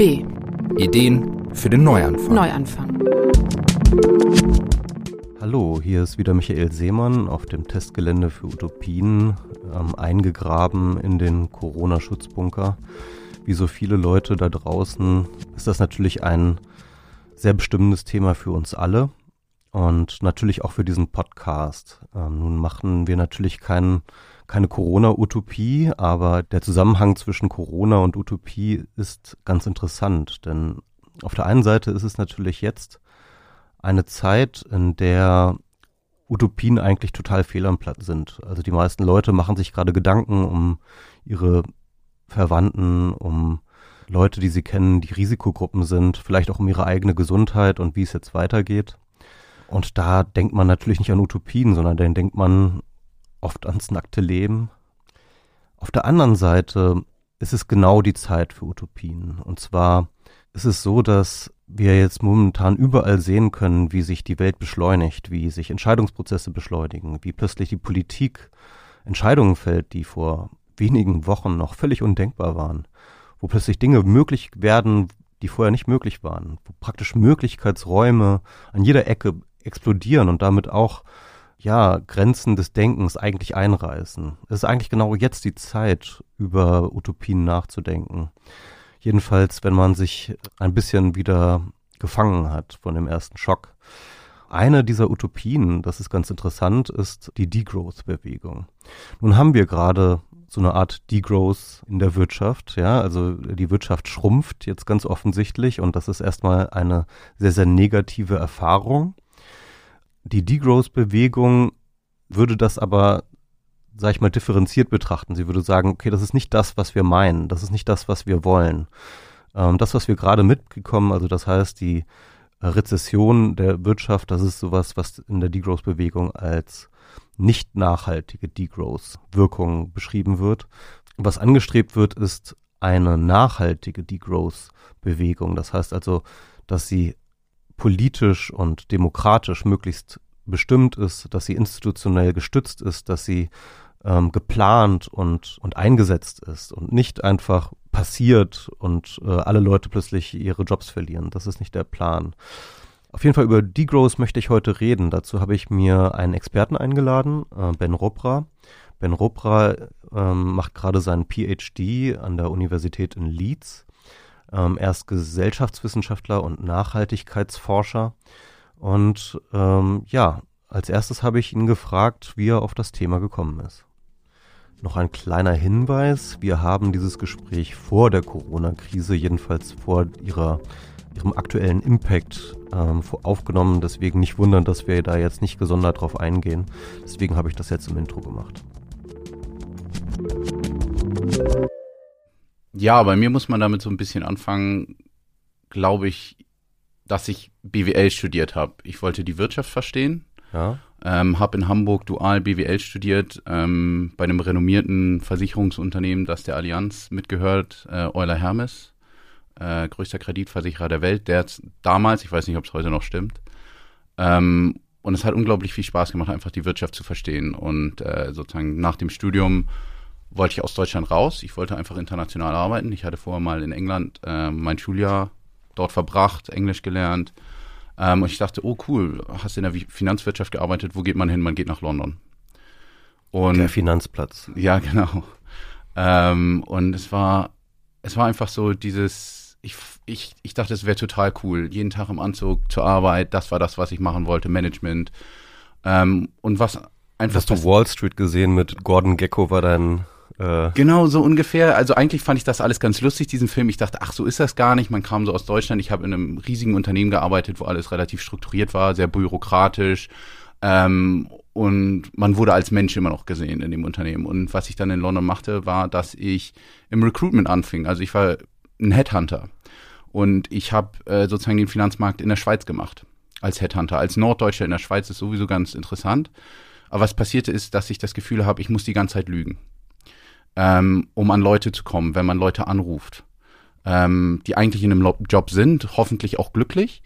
B. Ideen für den Neuanfang. Neuanfang. Hallo, hier ist wieder Michael Seemann auf dem Testgelände für Utopien, ähm, eingegraben in den Corona-Schutzbunker. Wie so viele Leute da draußen ist das natürlich ein sehr bestimmendes Thema für uns alle und natürlich auch für diesen Podcast. Ähm, nun machen wir natürlich keinen keine Corona-Utopie, aber der Zusammenhang zwischen Corona und Utopie ist ganz interessant, denn auf der einen Seite ist es natürlich jetzt eine Zeit, in der Utopien eigentlich total fehl am Platz sind. Also die meisten Leute machen sich gerade Gedanken um ihre Verwandten, um Leute, die sie kennen, die Risikogruppen sind, vielleicht auch um ihre eigene Gesundheit und wie es jetzt weitergeht. Und da denkt man natürlich nicht an Utopien, sondern dann denkt man oft ans nackte Leben. Auf der anderen Seite ist es genau die Zeit für Utopien. Und zwar ist es so, dass wir jetzt momentan überall sehen können, wie sich die Welt beschleunigt, wie sich Entscheidungsprozesse beschleunigen, wie plötzlich die Politik Entscheidungen fällt, die vor wenigen Wochen noch völlig undenkbar waren, wo plötzlich Dinge möglich werden, die vorher nicht möglich waren, wo praktisch Möglichkeitsräume an jeder Ecke explodieren und damit auch ja, Grenzen des Denkens eigentlich einreißen. Es ist eigentlich genau jetzt die Zeit, über Utopien nachzudenken. Jedenfalls, wenn man sich ein bisschen wieder gefangen hat von dem ersten Schock. Eine dieser Utopien, das ist ganz interessant, ist die Degrowth-Bewegung. Nun haben wir gerade so eine Art Degrowth in der Wirtschaft, ja, also die Wirtschaft schrumpft jetzt ganz offensichtlich und das ist erstmal eine sehr, sehr negative Erfahrung. Die Degrowth-Bewegung würde das aber, sag ich mal, differenziert betrachten. Sie würde sagen, okay, das ist nicht das, was wir meinen, das ist nicht das, was wir wollen. Ähm, das, was wir gerade mitgekommen, also das heißt, die äh, Rezession der Wirtschaft, das ist sowas, was in der Degrowth-Bewegung als nicht nachhaltige Degrowth-Wirkung beschrieben wird. Was angestrebt wird, ist eine nachhaltige Degrowth-Bewegung. Das heißt also, dass sie politisch und demokratisch möglichst bestimmt ist, dass sie institutionell gestützt ist, dass sie ähm, geplant und, und eingesetzt ist und nicht einfach passiert und äh, alle Leute plötzlich ihre Jobs verlieren. Das ist nicht der Plan. Auf jeden Fall über Degrowth möchte ich heute reden. Dazu habe ich mir einen Experten eingeladen, äh, Ben Robra. Ben Robra ähm, macht gerade seinen PhD an der Universität in Leeds ähm, er ist Gesellschaftswissenschaftler und Nachhaltigkeitsforscher. Und ähm, ja, als erstes habe ich ihn gefragt, wie er auf das Thema gekommen ist. Noch ein kleiner Hinweis. Wir haben dieses Gespräch vor der Corona-Krise, jedenfalls vor ihrer, ihrem aktuellen Impact ähm, aufgenommen. Deswegen nicht wundern, dass wir da jetzt nicht gesondert drauf eingehen. Deswegen habe ich das jetzt im Intro gemacht. Ja, bei mir muss man damit so ein bisschen anfangen, glaube ich, dass ich BWL studiert habe. Ich wollte die Wirtschaft verstehen. Ja. Ähm, habe in Hamburg dual BWL studiert, ähm, bei einem renommierten Versicherungsunternehmen, das der Allianz mitgehört, äh, Euler Hermes, äh, größter Kreditversicherer der Welt, der damals, ich weiß nicht, ob es heute noch stimmt, ähm, und es hat unglaublich viel Spaß gemacht, einfach die Wirtschaft zu verstehen. Und äh, sozusagen nach dem Studium wollte ich aus Deutschland raus. Ich wollte einfach international arbeiten. Ich hatte vorher mal in England äh, mein Schuljahr dort verbracht, Englisch gelernt. Ähm, und ich dachte, oh cool, hast in der Finanzwirtschaft gearbeitet, wo geht man hin? Man geht nach London. Und, der Finanzplatz. Ja, genau. Ähm, und es war, es war einfach so dieses, ich, ich, ich dachte, es wäre total cool. Jeden Tag im Anzug zur Arbeit, das war das, was ich machen wollte, Management. Ähm, und was einfach. Hast du Wall Street gesehen mit Gordon Gecko war dein äh genau, so ungefähr. Also eigentlich fand ich das alles ganz lustig, diesen Film. Ich dachte, ach, so ist das gar nicht. Man kam so aus Deutschland. Ich habe in einem riesigen Unternehmen gearbeitet, wo alles relativ strukturiert war, sehr bürokratisch. Ähm, und man wurde als Mensch immer noch gesehen in dem Unternehmen. Und was ich dann in London machte, war, dass ich im Recruitment anfing. Also ich war ein Headhunter. Und ich habe äh, sozusagen den Finanzmarkt in der Schweiz gemacht. Als Headhunter. Als Norddeutscher in der Schweiz ist sowieso ganz interessant. Aber was passierte ist, dass ich das Gefühl habe, ich muss die ganze Zeit lügen ähm, um an Leute zu kommen, wenn man Leute anruft, ähm, die eigentlich in einem Job sind, hoffentlich auch glücklich.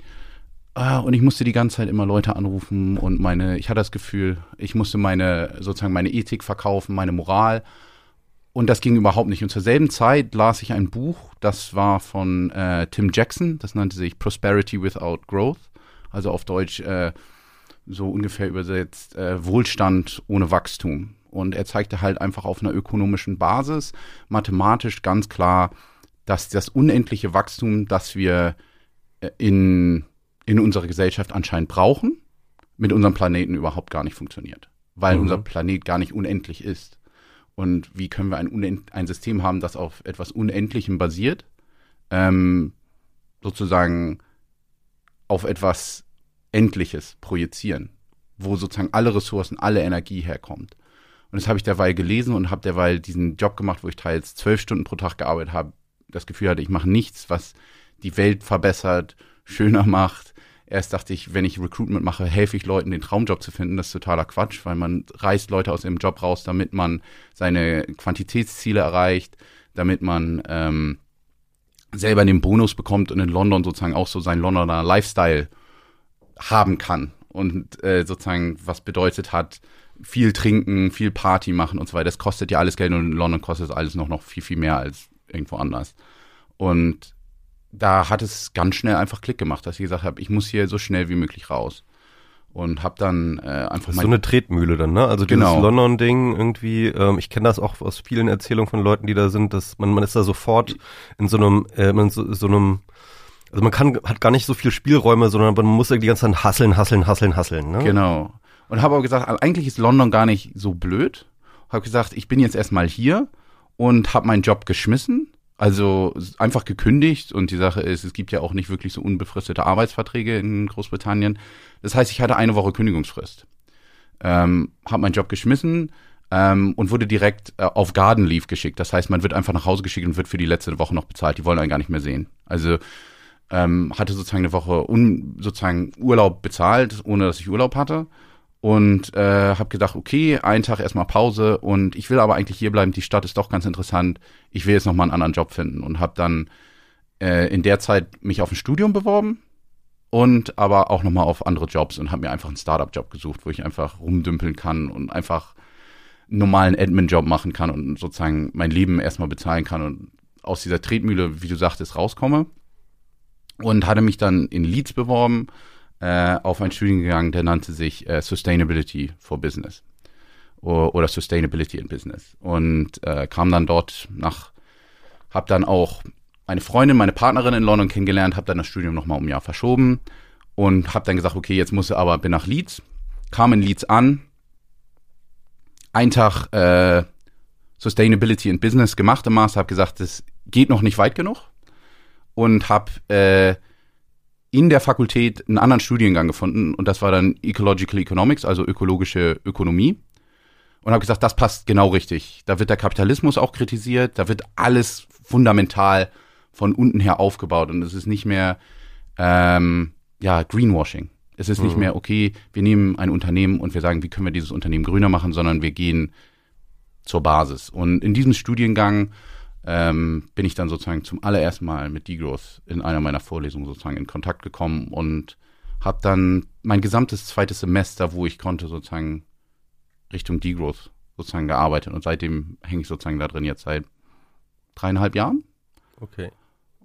Äh, und ich musste die ganze Zeit immer Leute anrufen und meine, ich hatte das Gefühl, ich musste meine, sozusagen meine Ethik verkaufen, meine Moral. und das ging überhaupt nicht. Und zur selben Zeit las ich ein Buch, das war von äh, Tim Jackson, das nannte sich Prosperity Without Growth, also auf Deutsch äh, so ungefähr übersetzt äh, Wohlstand ohne Wachstum. Und er zeigte halt einfach auf einer ökonomischen Basis, mathematisch ganz klar, dass das unendliche Wachstum, das wir äh, in, in unserer Gesellschaft anscheinend brauchen, mit unserem Planeten überhaupt gar nicht funktioniert. Weil mhm. unser Planet gar nicht unendlich ist. Und wie können wir ein, ein System haben, das auf etwas Unendlichem basiert, ähm, sozusagen auf etwas Endliches projizieren, wo sozusagen alle Ressourcen, alle Energie herkommt. Und das habe ich derweil gelesen und habe derweil diesen Job gemacht, wo ich teils zwölf Stunden pro Tag gearbeitet habe, das Gefühl hatte, ich mache nichts, was die Welt verbessert, schöner macht, Erst dachte ich, wenn ich Recruitment mache, helfe ich Leuten, den Traumjob zu finden. Das ist totaler Quatsch, weil man reißt Leute aus ihrem Job raus, damit man seine Quantitätsziele erreicht, damit man ähm, selber den Bonus bekommt und in London sozusagen auch so seinen Londoner Lifestyle haben kann. Und äh, sozusagen, was bedeutet hat, viel trinken, viel Party machen und so weiter. Das kostet ja alles Geld und in London kostet alles noch, noch viel, viel mehr als irgendwo anders. Und da hat es ganz schnell einfach Klick gemacht, dass ich gesagt habe, ich muss hier so schnell wie möglich raus. Und habe dann äh, einfach mal. So eine Tretmühle dann, ne? Also dieses genau. London-Ding irgendwie, ähm, ich kenne das auch aus vielen Erzählungen von Leuten, die da sind, dass man, man ist da sofort in so einem, äh, in so, so einem, also man kann, hat gar nicht so viel Spielräume, sondern man muss die ganze Zeit hasseln, hasseln, hasseln, hasseln, ne? Genau. Und habe aber gesagt, eigentlich ist London gar nicht so blöd. Habe gesagt, ich bin jetzt erstmal hier und habe meinen Job geschmissen also einfach gekündigt und die Sache ist, es gibt ja auch nicht wirklich so unbefristete Arbeitsverträge in Großbritannien. Das heißt, ich hatte eine Woche Kündigungsfrist. Ähm, habe meinen Job geschmissen ähm, und wurde direkt äh, auf Garden Leave geschickt. Das heißt, man wird einfach nach Hause geschickt und wird für die letzte Woche noch bezahlt. Die wollen einen gar nicht mehr sehen. Also ähm, hatte sozusagen eine Woche un, sozusagen Urlaub bezahlt, ohne dass ich Urlaub hatte und äh, habe gedacht, okay, einen Tag erstmal Pause und ich will aber eigentlich hier bleiben. Die Stadt ist doch ganz interessant. Ich will jetzt noch mal einen anderen Job finden und habe dann äh, in der Zeit mich auf ein Studium beworben und aber auch noch mal auf andere Jobs und habe mir einfach einen Startup-Job gesucht, wo ich einfach rumdümpeln kann und einfach einen normalen Admin-Job machen kann und sozusagen mein Leben erstmal bezahlen kann und aus dieser Tretmühle, wie du sagtest, rauskomme. Und hatte mich dann in Leeds beworben äh, auf einen Studiengang, der nannte sich äh, Sustainability for Business. Oder, oder Sustainability in Business. Und äh, kam dann dort nach, habe dann auch eine Freundin, meine Partnerin in London kennengelernt, habe dann das Studium nochmal um ein Jahr verschoben und habe dann gesagt, okay, jetzt muss ich aber, bin nach Leeds, kam in Leeds an, ein Tag äh, Sustainability in Business gemacht im Master, habe gesagt, das geht noch nicht weit genug und habe äh, in der Fakultät einen anderen Studiengang gefunden und das war dann Ecological Economics, also ökologische Ökonomie. Und habe gesagt, das passt genau richtig. Da wird der Kapitalismus auch kritisiert, da wird alles fundamental von unten her aufgebaut und es ist nicht mehr ähm, ja Greenwashing. Es ist mhm. nicht mehr okay, wir nehmen ein Unternehmen und wir sagen, wie können wir dieses Unternehmen grüner machen, sondern wir gehen zur Basis. Und in diesem Studiengang ähm, bin ich dann sozusagen zum allerersten Mal mit Degrowth in einer meiner Vorlesungen sozusagen in Kontakt gekommen und habe dann mein gesamtes zweites Semester, wo ich konnte, sozusagen Richtung Degrowth sozusagen gearbeitet und seitdem hänge ich sozusagen da drin jetzt seit dreieinhalb Jahren. Okay.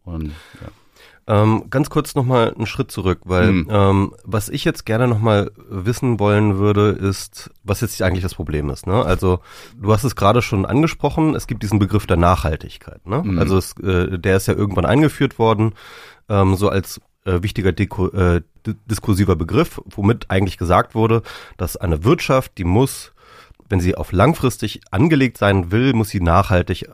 Und ja. Ähm, ganz kurz nochmal einen Schritt zurück, weil mhm. ähm, was ich jetzt gerne nochmal wissen wollen würde, ist, was jetzt eigentlich das Problem ist. Ne? Also du hast es gerade schon angesprochen, es gibt diesen Begriff der Nachhaltigkeit. Ne? Mhm. Also es, äh, der ist ja irgendwann eingeführt worden, ähm, so als äh, wichtiger Deko, äh, diskursiver Begriff, womit eigentlich gesagt wurde, dass eine Wirtschaft, die muss wenn sie auf langfristig angelegt sein will, muss sie nachhaltig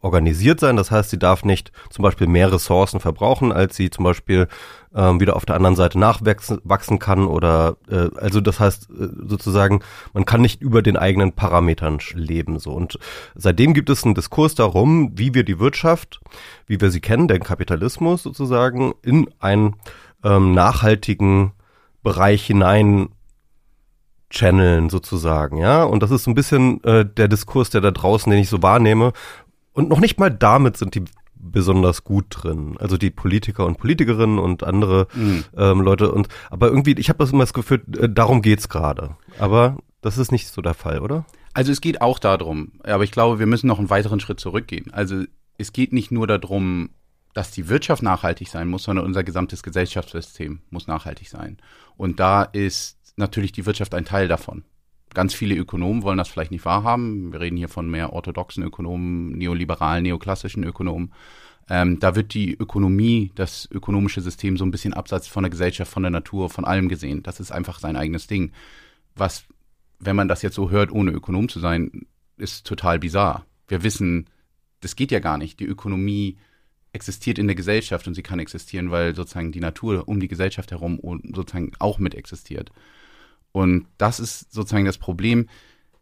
organisiert sein. Das heißt, sie darf nicht zum Beispiel mehr Ressourcen verbrauchen, als sie zum Beispiel ähm, wieder auf der anderen Seite nachwachsen kann oder äh, also das heißt äh, sozusagen, man kann nicht über den eigenen Parametern leben so und seitdem gibt es einen Diskurs darum, wie wir die Wirtschaft, wie wir sie kennen, den Kapitalismus sozusagen in einen ähm, nachhaltigen Bereich hinein channeln sozusagen, ja. Und das ist ein bisschen äh, der Diskurs, der da draußen, den ich so wahrnehme, und noch nicht mal damit sind die besonders gut drin. Also die Politiker und Politikerinnen und andere mhm. ähm, Leute. Und aber irgendwie, ich habe das immer das Gefühl, äh, darum geht's gerade. Aber das ist nicht so der Fall, oder? Also es geht auch darum, aber ich glaube, wir müssen noch einen weiteren Schritt zurückgehen. Also es geht nicht nur darum, dass die Wirtschaft nachhaltig sein muss, sondern unser gesamtes Gesellschaftssystem muss nachhaltig sein. Und da ist natürlich die Wirtschaft ein Teil davon. Ganz viele Ökonomen wollen das vielleicht nicht wahrhaben. Wir reden hier von mehr orthodoxen Ökonomen, neoliberalen, neoklassischen Ökonomen. Ähm, da wird die Ökonomie, das ökonomische System so ein bisschen abseits von der Gesellschaft, von der Natur, von allem gesehen. Das ist einfach sein eigenes Ding. Was, wenn man das jetzt so hört, ohne Ökonom zu sein, ist total bizarr. Wir wissen, das geht ja gar nicht. Die Ökonomie existiert in der Gesellschaft und sie kann existieren, weil sozusagen die Natur um die Gesellschaft herum sozusagen auch mit existiert. Und das ist sozusagen das Problem,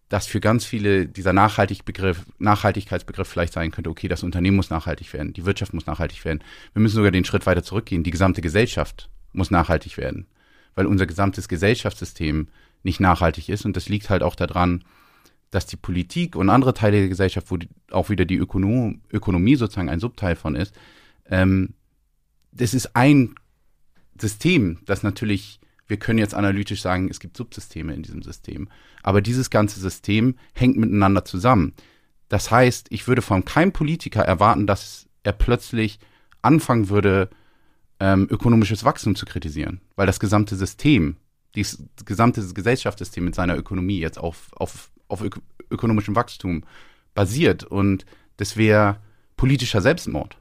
dass für ganz viele dieser Nachhaltig Begriff, Nachhaltigkeitsbegriff vielleicht sein könnte, okay, das Unternehmen muss nachhaltig werden, die Wirtschaft muss nachhaltig werden. Wir müssen sogar den Schritt weiter zurückgehen. Die gesamte Gesellschaft muss nachhaltig werden, weil unser gesamtes Gesellschaftssystem nicht nachhaltig ist. Und das liegt halt auch daran, dass die Politik und andere Teile der Gesellschaft, wo die, auch wieder die Ökonom, Ökonomie sozusagen ein Subteil von ist, ähm, das ist ein System, das natürlich wir können jetzt analytisch sagen, es gibt Subsysteme in diesem System. Aber dieses ganze System hängt miteinander zusammen. Das heißt, ich würde von keinem Politiker erwarten, dass er plötzlich anfangen würde, ähm, ökonomisches Wachstum zu kritisieren, weil das gesamte System, das gesamte Gesellschaftssystem mit seiner Ökonomie jetzt auf, auf, auf ök ökonomischem Wachstum basiert und das wäre politischer Selbstmord.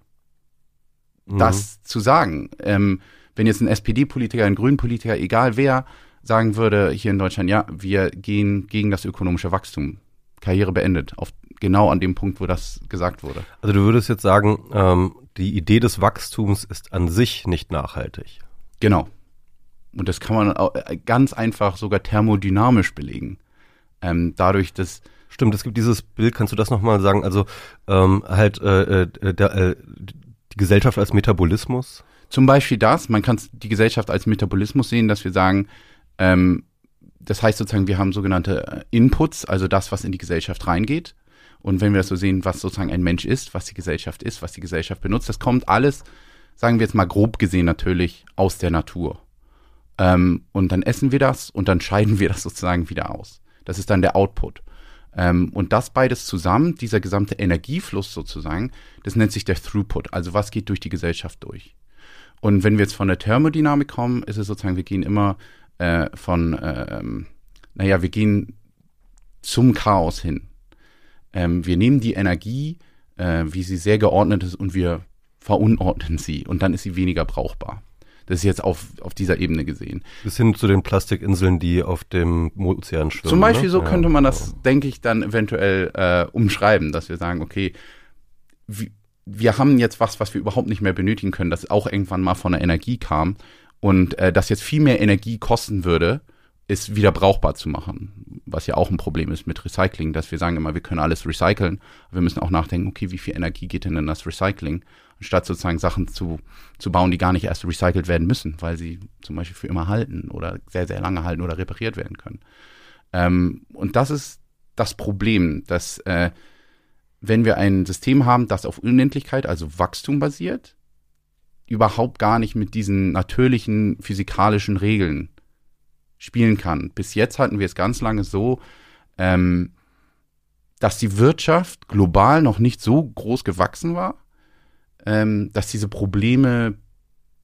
Mhm. Das zu sagen. Ähm, wenn jetzt ein SPD-Politiker, ein Grünen-Politiker, egal wer, sagen würde hier in Deutschland, ja, wir gehen gegen das ökonomische Wachstum, Karriere beendet, auf genau an dem Punkt, wo das gesagt wurde. Also du würdest jetzt sagen, ähm, die Idee des Wachstums ist an sich nicht nachhaltig. Genau. Und das kann man äh, ganz einfach sogar thermodynamisch belegen. Ähm, dadurch, dass Stimmt, es gibt dieses Bild, kannst du das nochmal sagen? Also ähm, halt äh, äh, der, äh, die Gesellschaft als Metabolismus. Zum Beispiel das, man kann die Gesellschaft als Metabolismus sehen, dass wir sagen, ähm, das heißt sozusagen, wir haben sogenannte äh, Inputs, also das, was in die Gesellschaft reingeht. Und wenn wir das so sehen, was sozusagen ein Mensch ist, was die Gesellschaft ist, was die Gesellschaft benutzt, das kommt alles, sagen wir jetzt mal grob gesehen natürlich, aus der Natur. Ähm, und dann essen wir das und dann scheiden wir das sozusagen wieder aus. Das ist dann der Output. Ähm, und das beides zusammen, dieser gesamte Energiefluss sozusagen, das nennt sich der Throughput. Also was geht durch die Gesellschaft durch? Und wenn wir jetzt von der Thermodynamik kommen, ist es sozusagen, wir gehen immer äh, von, ähm, naja, wir gehen zum Chaos hin. Ähm, wir nehmen die Energie, äh, wie sie sehr geordnet ist, und wir verunordnen sie. Und dann ist sie weniger brauchbar. Das ist jetzt auf, auf dieser Ebene gesehen. Bis hin zu den Plastikinseln, die auf dem Ozean schwimmen. Zum Beispiel ne? so könnte man das, denke ich, dann eventuell äh, umschreiben, dass wir sagen, okay, wie, wir haben jetzt was, was wir überhaupt nicht mehr benötigen können, das auch irgendwann mal von der Energie kam und äh, das jetzt viel mehr Energie kosten würde, ist wieder brauchbar zu machen. Was ja auch ein Problem ist mit Recycling, dass wir sagen immer, wir können alles recyceln. Wir müssen auch nachdenken, okay, wie viel Energie geht denn in das Recycling? Anstatt sozusagen Sachen zu, zu bauen, die gar nicht erst recycelt werden müssen, weil sie zum Beispiel für immer halten oder sehr, sehr lange halten oder repariert werden können. Ähm, und das ist das Problem, dass äh, wenn wir ein System haben, das auf Unendlichkeit, also Wachstum basiert, überhaupt gar nicht mit diesen natürlichen physikalischen Regeln spielen kann. Bis jetzt hatten wir es ganz lange so, ähm, dass die Wirtschaft global noch nicht so groß gewachsen war, ähm, dass diese Probleme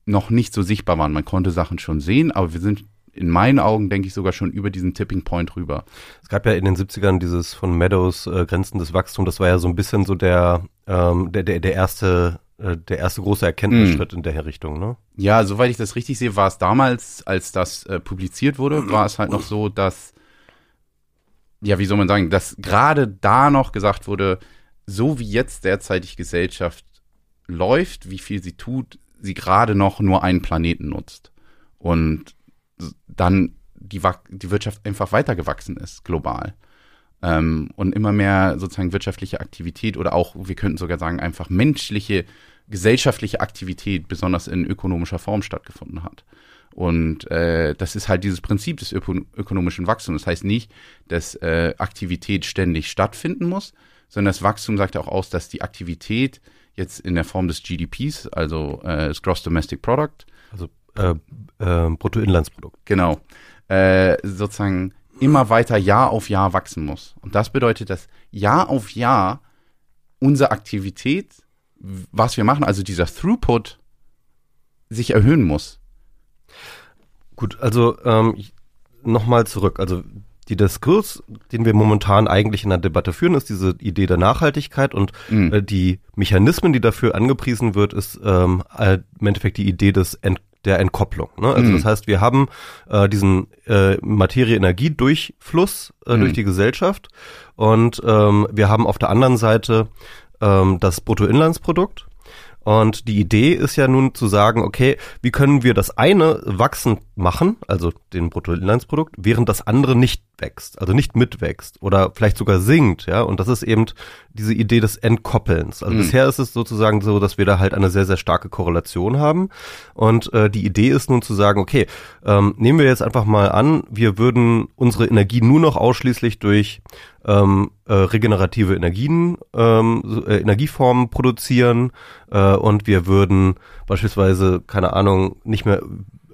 noch nicht so sichtbar waren. Man konnte Sachen schon sehen, aber wir sind in meinen Augen, denke ich, sogar schon über diesen Tipping Point rüber. Es gab ja in den 70ern dieses von Meadows äh, Grenzen des Wachstums, das war ja so ein bisschen so der, ähm, der, der, der erste äh, der erste große Erkenntnisschritt mm. in der Richtung, ne? Ja, soweit ich das richtig sehe, war es damals, als das äh, publiziert wurde, war es halt noch so, dass, ja, wie soll man sagen, dass gerade da noch gesagt wurde, so wie jetzt derzeitig Gesellschaft läuft, wie viel sie tut, sie gerade noch nur einen Planeten nutzt. Und dann die, die Wirtschaft einfach weitergewachsen ist, global. Ähm, und immer mehr sozusagen wirtschaftliche Aktivität oder auch, wir könnten sogar sagen, einfach menschliche, gesellschaftliche Aktivität, besonders in ökonomischer Form stattgefunden hat. Und äh, das ist halt dieses Prinzip des öko ökonomischen Wachstums. Das heißt nicht, dass äh, Aktivität ständig stattfinden muss, sondern das Wachstum sagt auch aus, dass die Aktivität jetzt in der Form des GDPs, also äh, das Gross Domestic Product, also äh, äh, Bruttoinlandsprodukt. Genau. Äh, sozusagen immer weiter Jahr auf Jahr wachsen muss. Und das bedeutet, dass Jahr auf Jahr unsere Aktivität, was wir machen, also dieser Throughput, sich erhöhen muss. Gut, also ähm, nochmal zurück. Also die Diskurs, den wir momentan eigentlich in der Debatte führen, ist diese Idee der Nachhaltigkeit und mhm. äh, die Mechanismen, die dafür angepriesen wird, ist ähm, äh, im Endeffekt die Idee des Ent der Entkopplung. Ne? Also mhm. das heißt, wir haben äh, diesen äh, Materie-Energie-Durchfluss äh, mhm. durch die Gesellschaft und ähm, wir haben auf der anderen Seite ähm, das Bruttoinlandsprodukt und die Idee ist ja nun zu sagen, okay, wie können wir das eine wachsen machen, also den Bruttoinlandsprodukt, während das andere nicht wächst, also nicht mitwächst oder vielleicht sogar sinkt, ja. Und das ist eben diese Idee des Entkoppelns. Also mhm. bisher ist es sozusagen so, dass wir da halt eine sehr, sehr starke Korrelation haben. Und äh, die Idee ist nun zu sagen, okay, ähm, nehmen wir jetzt einfach mal an, wir würden unsere Energie nur noch ausschließlich durch ähm, äh, regenerative Energien, ähm, äh, Energieformen produzieren äh, und wir würden beispielsweise, keine Ahnung, nicht mehr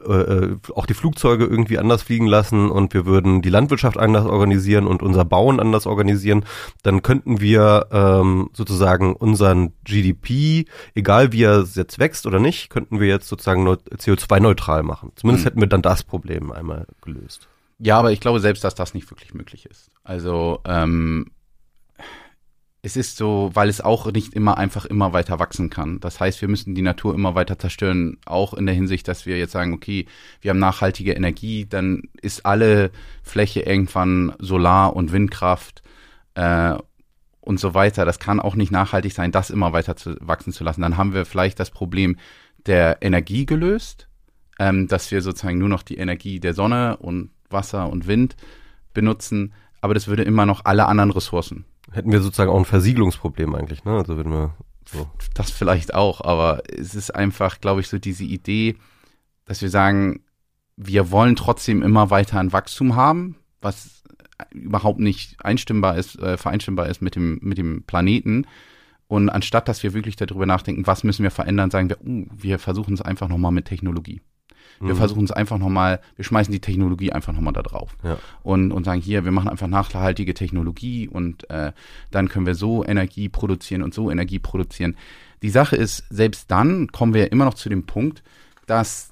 äh, äh, auch die Flugzeuge irgendwie anders fliegen lassen und wir würden die Landwirtschaft anders organisieren und unser Bauen anders organisieren, dann könnten wir ähm, sozusagen unseren GDP, egal wie er jetzt wächst oder nicht, könnten wir jetzt sozusagen CO2-neutral machen. Zumindest mhm. hätten wir dann das Problem einmal gelöst. Ja, aber ich glaube selbst, dass das nicht wirklich möglich ist. Also ähm, es ist so, weil es auch nicht immer einfach immer weiter wachsen kann. Das heißt, wir müssen die Natur immer weiter zerstören, auch in der Hinsicht, dass wir jetzt sagen, okay, wir haben nachhaltige Energie, dann ist alle Fläche irgendwann Solar- und Windkraft äh, und so weiter. Das kann auch nicht nachhaltig sein, das immer weiter zu wachsen zu lassen. Dann haben wir vielleicht das Problem der Energie gelöst, ähm, dass wir sozusagen nur noch die Energie der Sonne und Wasser und Wind benutzen, aber das würde immer noch alle anderen Ressourcen hätten wir sozusagen auch ein Versiegelungsproblem eigentlich, ne? Also würden wir so. Das vielleicht auch, aber es ist einfach, glaube ich, so diese Idee, dass wir sagen, wir wollen trotzdem immer weiter ein Wachstum haben, was überhaupt nicht einstimmbar ist, äh, vereinstimmbar ist mit dem, mit dem Planeten. Und anstatt, dass wir wirklich darüber nachdenken, was müssen wir verändern, sagen wir, uh, wir versuchen es einfach nochmal mit Technologie. Wir mhm. versuchen es einfach nochmal, wir schmeißen die Technologie einfach nochmal da drauf. Ja. Und, und sagen, hier, wir machen einfach nachhaltige Technologie und äh, dann können wir so Energie produzieren und so Energie produzieren. Die Sache ist, selbst dann kommen wir immer noch zu dem Punkt, dass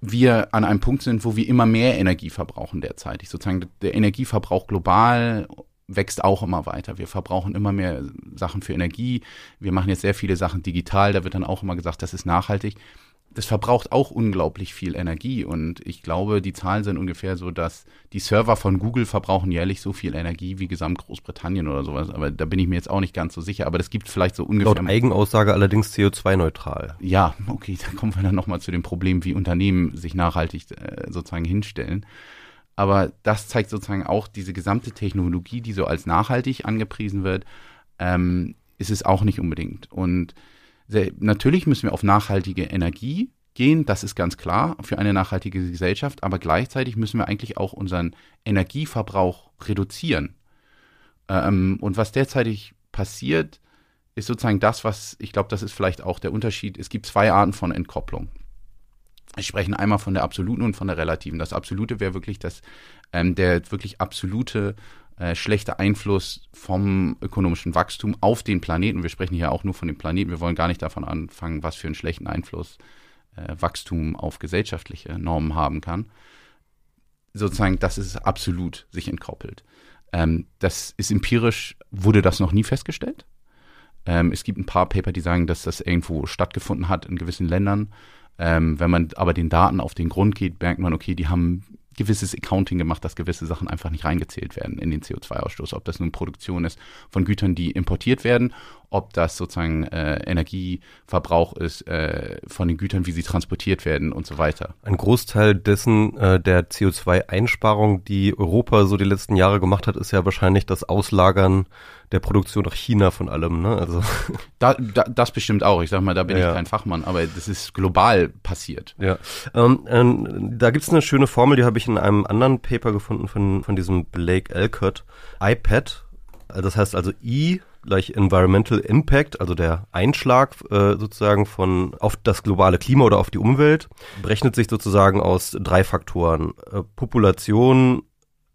wir an einem Punkt sind, wo wir immer mehr Energie verbrauchen derzeit. Ich sozusagen der Energieverbrauch global wächst auch immer weiter. Wir verbrauchen immer mehr Sachen für Energie. Wir machen jetzt sehr viele Sachen digital. Da wird dann auch immer gesagt, das ist nachhaltig das verbraucht auch unglaublich viel Energie. Und ich glaube, die Zahlen sind ungefähr so, dass die Server von Google verbrauchen jährlich so viel Energie wie gesamt Großbritannien oder sowas. Aber da bin ich mir jetzt auch nicht ganz so sicher. Aber das gibt vielleicht so ungefähr. Laut Eigenaussage allerdings CO2-neutral. Ja, okay, da kommen wir dann nochmal zu dem Problem, wie Unternehmen sich nachhaltig äh, sozusagen hinstellen. Aber das zeigt sozusagen auch diese gesamte Technologie, die so als nachhaltig angepriesen wird, ähm, ist es auch nicht unbedingt. Und natürlich müssen wir auf nachhaltige Energie gehen, das ist ganz klar für eine nachhaltige Gesellschaft, aber gleichzeitig müssen wir eigentlich auch unseren Energieverbrauch reduzieren. Ähm, und was derzeitig passiert, ist sozusagen das, was ich glaube, das ist vielleicht auch der Unterschied. Es gibt zwei Arten von Entkopplung. Wir sprechen einmal von der absoluten und von der relativen. Das absolute wäre wirklich das, ähm, der wirklich absolute äh, schlechter Einfluss vom ökonomischen Wachstum auf den Planeten. Wir sprechen hier auch nur von dem Planeten. Wir wollen gar nicht davon anfangen, was für einen schlechten Einfluss äh, Wachstum auf gesellschaftliche Normen haben kann. Sozusagen, das ist absolut sich entkoppelt. Ähm, das ist empirisch, wurde das noch nie festgestellt. Ähm, es gibt ein paar Paper, die sagen, dass das irgendwo stattgefunden hat in gewissen Ländern. Ähm, wenn man aber den Daten auf den Grund geht, merkt man, okay, die haben gewisses Accounting gemacht, dass gewisse Sachen einfach nicht reingezählt werden in den CO2-Ausstoß. Ob das nun Produktion ist von Gütern, die importiert werden, ob das sozusagen äh, Energieverbrauch ist äh, von den Gütern, wie sie transportiert werden und so weiter. Ein Großteil dessen äh, der CO2-Einsparung, die Europa so die letzten Jahre gemacht hat, ist ja wahrscheinlich das Auslagern der Produktion nach China von allem, ne? Also da, da, das bestimmt auch. Ich sag mal, da bin ja. ich kein Fachmann, aber das ist global passiert. Ja, ähm, ähm, da gibt's eine schöne Formel, die habe ich in einem anderen Paper gefunden von von diesem Blake Elkert. iPad, das heißt also I gleich Environmental Impact, also der Einschlag äh, sozusagen von auf das globale Klima oder auf die Umwelt, berechnet sich sozusagen aus drei Faktoren: äh, Population,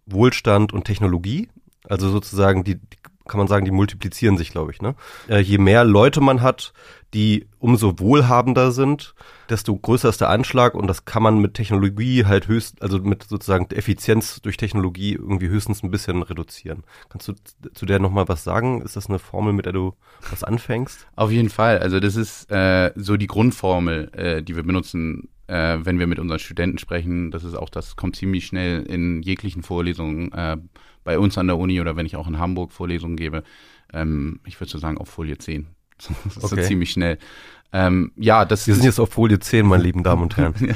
Wohlstand und Technologie. Also sozusagen die, die kann man sagen, die multiplizieren sich, glaube ich. Ne? Äh, je mehr Leute man hat, die umso wohlhabender sind, desto größer ist der Anschlag und das kann man mit Technologie halt höchst, also mit sozusagen Effizienz durch Technologie irgendwie höchstens ein bisschen reduzieren. Kannst du zu der nochmal was sagen? Ist das eine Formel, mit der du was anfängst? Auf jeden Fall. Also das ist äh, so die Grundformel, äh, die wir benutzen, äh, wenn wir mit unseren Studenten sprechen. Das ist auch, das kommt ziemlich schnell in jeglichen Vorlesungen äh, bei uns an der Uni oder wenn ich auch in Hamburg Vorlesungen gebe. Ähm, ich würde so sagen auf Folie 10. das ist okay. so ziemlich schnell. Ähm, ja, das Wir sind jetzt auf Folie 10, meine lieben Damen und Herren. ja.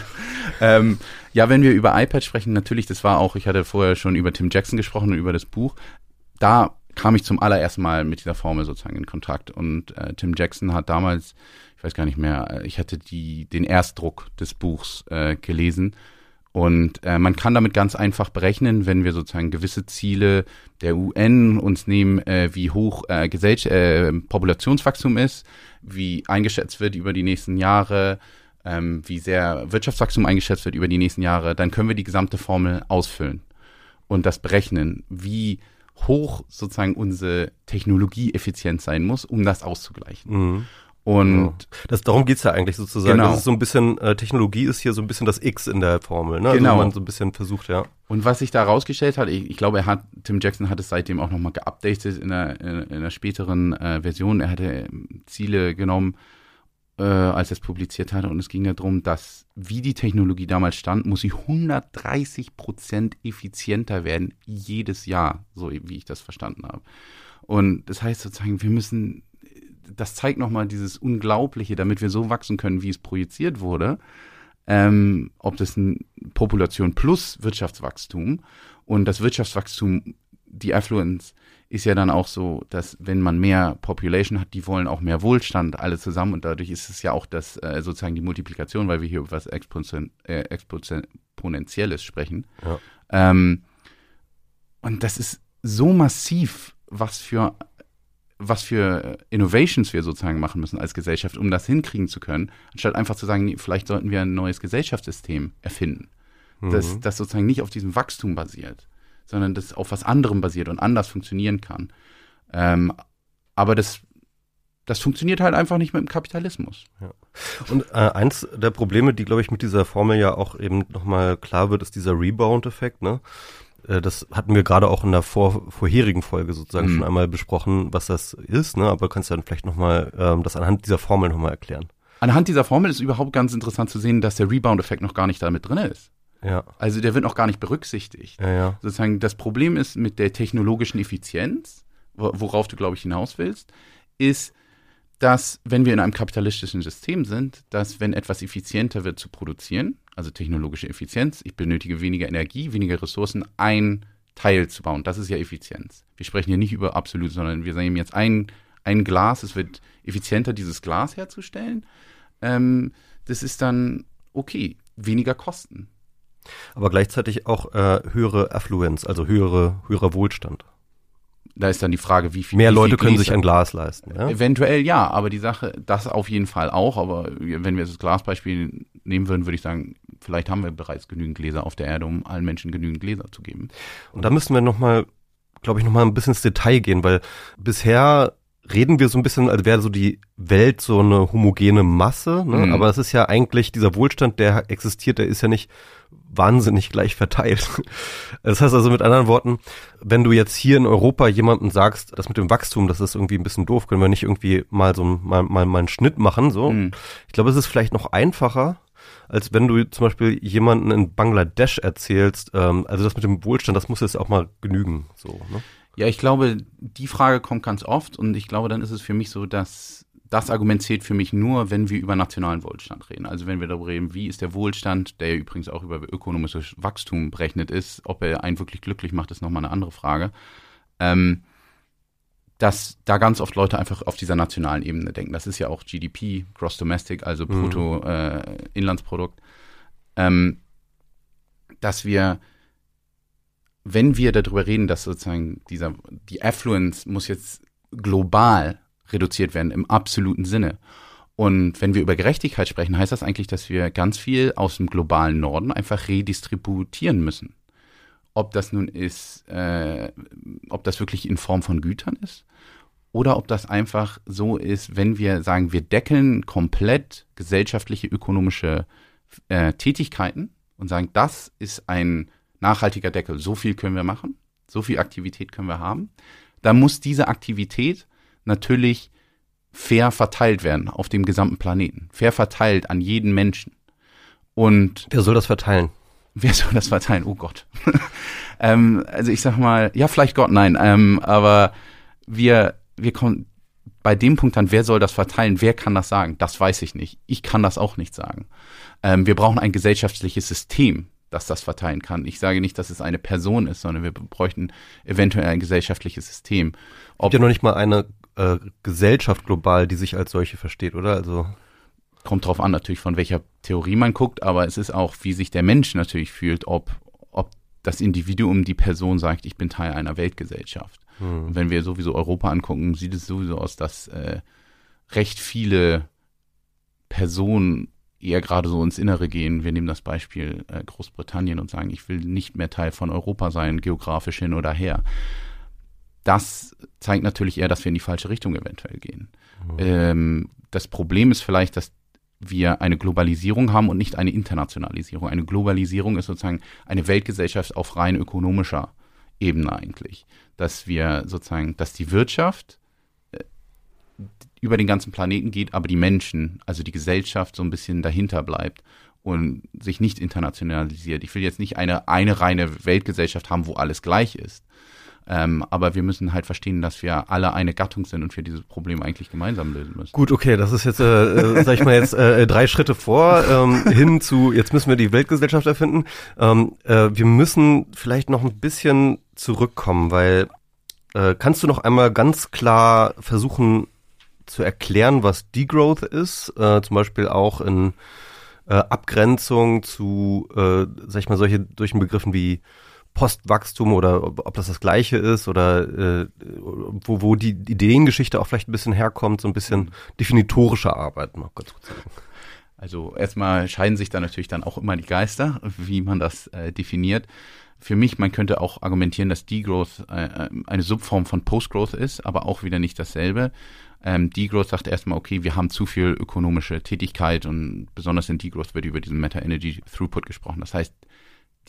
Ähm, ja, wenn wir über iPad sprechen, natürlich, das war auch, ich hatte vorher schon über Tim Jackson gesprochen und über das Buch. Da kam ich zum allerersten Mal mit dieser Formel sozusagen in Kontakt. Und äh, Tim Jackson hat damals, ich weiß gar nicht mehr, ich hatte die, den Erstdruck des Buchs äh, gelesen und äh, man kann damit ganz einfach berechnen, wenn wir sozusagen gewisse Ziele der UN uns nehmen, äh, wie hoch äh, Gesell äh, Populationswachstum ist, wie eingeschätzt wird über die nächsten Jahre, ähm, wie sehr Wirtschaftswachstum eingeschätzt wird über die nächsten Jahre, dann können wir die gesamte Formel ausfüllen und das berechnen, wie hoch sozusagen unsere Technologieeffizient sein muss, um das auszugleichen. Mhm. Und ja. das, darum geht's ja eigentlich sozusagen. Genau. Das ist so ein bisschen, äh, Technologie ist hier so ein bisschen das X in der Formel, ne? Also genau. Also man so ein bisschen versucht, ja. Und was sich da rausgestellt hat, ich, ich glaube, er hat, Tim Jackson hat es seitdem auch nochmal geupdatet in einer, in, in einer späteren äh, Version. Er hatte ähm, Ziele genommen, äh, als er es publiziert hatte. Und es ging ja darum, dass, wie die Technologie damals stand, muss sie 130 Prozent effizienter werden jedes Jahr, so wie ich das verstanden habe. Und das heißt sozusagen, wir müssen das zeigt nochmal dieses Unglaubliche, damit wir so wachsen können, wie es projiziert wurde. Ähm, ob das ein Population plus Wirtschaftswachstum und das Wirtschaftswachstum, die Affluence ist ja dann auch so, dass wenn man mehr Population hat, die wollen auch mehr Wohlstand alle zusammen und dadurch ist es ja auch das äh, sozusagen die Multiplikation, weil wir hier über was Exponent, äh, Exponentielles sprechen. Ja. Ähm, und das ist so massiv, was für was für Innovations wir sozusagen machen müssen als Gesellschaft, um das hinkriegen zu können, anstatt einfach zu sagen, vielleicht sollten wir ein neues Gesellschaftssystem erfinden, mhm. das, das sozusagen nicht auf diesem Wachstum basiert, sondern das auf was anderem basiert und anders funktionieren kann. Ähm, aber das, das funktioniert halt einfach nicht mit dem Kapitalismus. Ja. Und äh, eins der Probleme, die, glaube ich, mit dieser Formel ja auch eben nochmal klar wird, ist dieser Rebound-Effekt, ne? Äh, das hatten wir gerade auch in der vor, vorherigen Folge sozusagen mhm. schon einmal besprochen, was das ist, ne? aber kannst du dann vielleicht nochmal ähm, das anhand dieser Formel nochmal erklären? Anhand dieser Formel ist überhaupt ganz interessant zu sehen, dass der Rebound-Effekt noch gar nicht damit drin ist. Ja. Also der wird noch gar nicht berücksichtigt. Ja, ja. Sozusagen das Problem ist mit der technologischen Effizienz, worauf du, glaube ich, hinaus willst, ist, dass wenn wir in einem kapitalistischen System sind, dass wenn etwas effizienter wird zu produzieren, also technologische Effizienz, ich benötige weniger Energie, weniger Ressourcen, ein Teil zu bauen. Das ist ja Effizienz. Wir sprechen hier nicht über absolut, sondern wir nehmen jetzt ein, ein Glas, es wird effizienter, dieses Glas herzustellen. Ähm, das ist dann okay, weniger Kosten. Aber gleichzeitig auch äh, höhere Affluenz, also höhere, höherer Wohlstand da ist dann die Frage, wie viel. Mehr Leute können sich ein Glas leisten. Ja? Eventuell ja, aber die Sache, das auf jeden Fall auch. Aber wenn wir das Glasbeispiel nehmen würden, würde ich sagen, vielleicht haben wir bereits genügend Gläser auf der Erde, um allen Menschen genügend Gläser zu geben. Und da müssen wir nochmal, glaube ich, nochmal ein bisschen ins Detail gehen, weil bisher reden wir so ein bisschen, als wäre so die Welt so eine homogene Masse, ne? Mhm. aber es ist ja eigentlich dieser Wohlstand, der existiert, der ist ja nicht wahnsinnig gleich verteilt. Das heißt also mit anderen Worten, wenn du jetzt hier in Europa jemandem sagst, das mit dem Wachstum, das ist irgendwie ein bisschen doof, können wir nicht irgendwie mal so mal, mal, mal einen Schnitt machen, so. Mhm. Ich glaube, es ist vielleicht noch einfacher, als wenn du zum Beispiel jemanden in Bangladesch erzählst, ähm, also das mit dem Wohlstand, das muss jetzt auch mal genügen, so, ne? Ja, ich glaube, die Frage kommt ganz oft und ich glaube, dann ist es für mich so, dass das Argument zählt für mich nur, wenn wir über nationalen Wohlstand reden. Also wenn wir darüber reden, wie ist der Wohlstand, der ja übrigens auch über ökonomisches Wachstum berechnet ist, ob er einen wirklich glücklich macht, ist nochmal eine andere Frage. Ähm, dass da ganz oft Leute einfach auf dieser nationalen Ebene denken. Das ist ja auch GDP, Gross Domestic, also mhm. Bruttoinlandsprodukt. Äh, ähm, dass wir wenn wir darüber reden, dass sozusagen dieser, die Affluence muss jetzt global reduziert werden im absoluten Sinne. Und wenn wir über Gerechtigkeit sprechen, heißt das eigentlich, dass wir ganz viel aus dem globalen Norden einfach redistributieren müssen. ob das nun ist, äh, ob das wirklich in Form von Gütern ist oder ob das einfach so ist, wenn wir sagen, wir deckeln komplett gesellschaftliche, ökonomische äh, Tätigkeiten und sagen, das ist ein nachhaltiger Deckel, so viel können wir machen, so viel Aktivität können wir haben, dann muss diese Aktivität natürlich fair verteilt werden auf dem gesamten Planeten, fair verteilt an jeden Menschen. Und wer soll das verteilen? Wer soll das verteilen? Oh Gott. ähm, also ich sag mal, ja, vielleicht Gott, nein, ähm, aber wir, wir kommen bei dem Punkt dann, wer soll das verteilen? Wer kann das sagen? Das weiß ich nicht. Ich kann das auch nicht sagen. Ähm, wir brauchen ein gesellschaftliches System, das das verteilen kann. Ich sage nicht, dass es eine Person ist, sondern wir bräuchten eventuell ein gesellschaftliches System. Ob Gibt ja noch nicht mal eine äh, Gesellschaft global, die sich als solche versteht, oder? Also kommt drauf an natürlich, von welcher Theorie man guckt, aber es ist auch, wie sich der Mensch natürlich fühlt, ob, ob das Individuum, die Person sagt, ich bin Teil einer Weltgesellschaft. Hm. Und wenn wir sowieso Europa angucken, sieht es sowieso aus, dass äh, recht viele Personen eher gerade so ins Innere gehen. Wir nehmen das Beispiel äh, Großbritannien und sagen, ich will nicht mehr Teil von Europa sein, geografisch hin oder her. Das zeigt natürlich eher, dass wir in die falsche Richtung eventuell gehen. Mhm. Ähm, das Problem ist vielleicht, dass wir eine Globalisierung haben und nicht eine Internationalisierung. Eine Globalisierung ist sozusagen eine Weltgesellschaft auf rein ökonomischer Ebene eigentlich. Dass wir sozusagen, dass die Wirtschaft äh, über den ganzen Planeten geht, aber die Menschen, also die Gesellschaft so ein bisschen dahinter bleibt und sich nicht internationalisiert. Ich will jetzt nicht eine, eine reine Weltgesellschaft haben, wo alles gleich ist, ähm, aber wir müssen halt verstehen, dass wir alle eine Gattung sind und wir dieses Problem eigentlich gemeinsam lösen müssen. Gut, okay, das ist jetzt, äh, äh, sag ich mal jetzt, äh, drei Schritte vor ähm, hin zu, jetzt müssen wir die Weltgesellschaft erfinden. Ähm, äh, wir müssen vielleicht noch ein bisschen zurückkommen, weil äh, kannst du noch einmal ganz klar versuchen zu erklären, was Degrowth ist, äh, zum Beispiel auch in äh, Abgrenzung zu, äh, sag ich mal, solche solchen Begriffen wie Postwachstum oder ob, ob das das gleiche ist oder äh, wo, wo die Ideengeschichte auch vielleicht ein bisschen herkommt, so ein bisschen definitorische Arbeit noch ganz kurz sagen. Also erstmal scheiden sich da natürlich dann auch immer die Geister, wie man das äh, definiert. Für mich, man könnte auch argumentieren, dass Degrowth äh, äh, eine Subform von Postgrowth ist, aber auch wieder nicht dasselbe. Ähm, Degrowth sagt erstmal, okay, wir haben zu viel ökonomische Tätigkeit und besonders in Degrowth wird über diesen Meta-Energy Throughput gesprochen. Das heißt,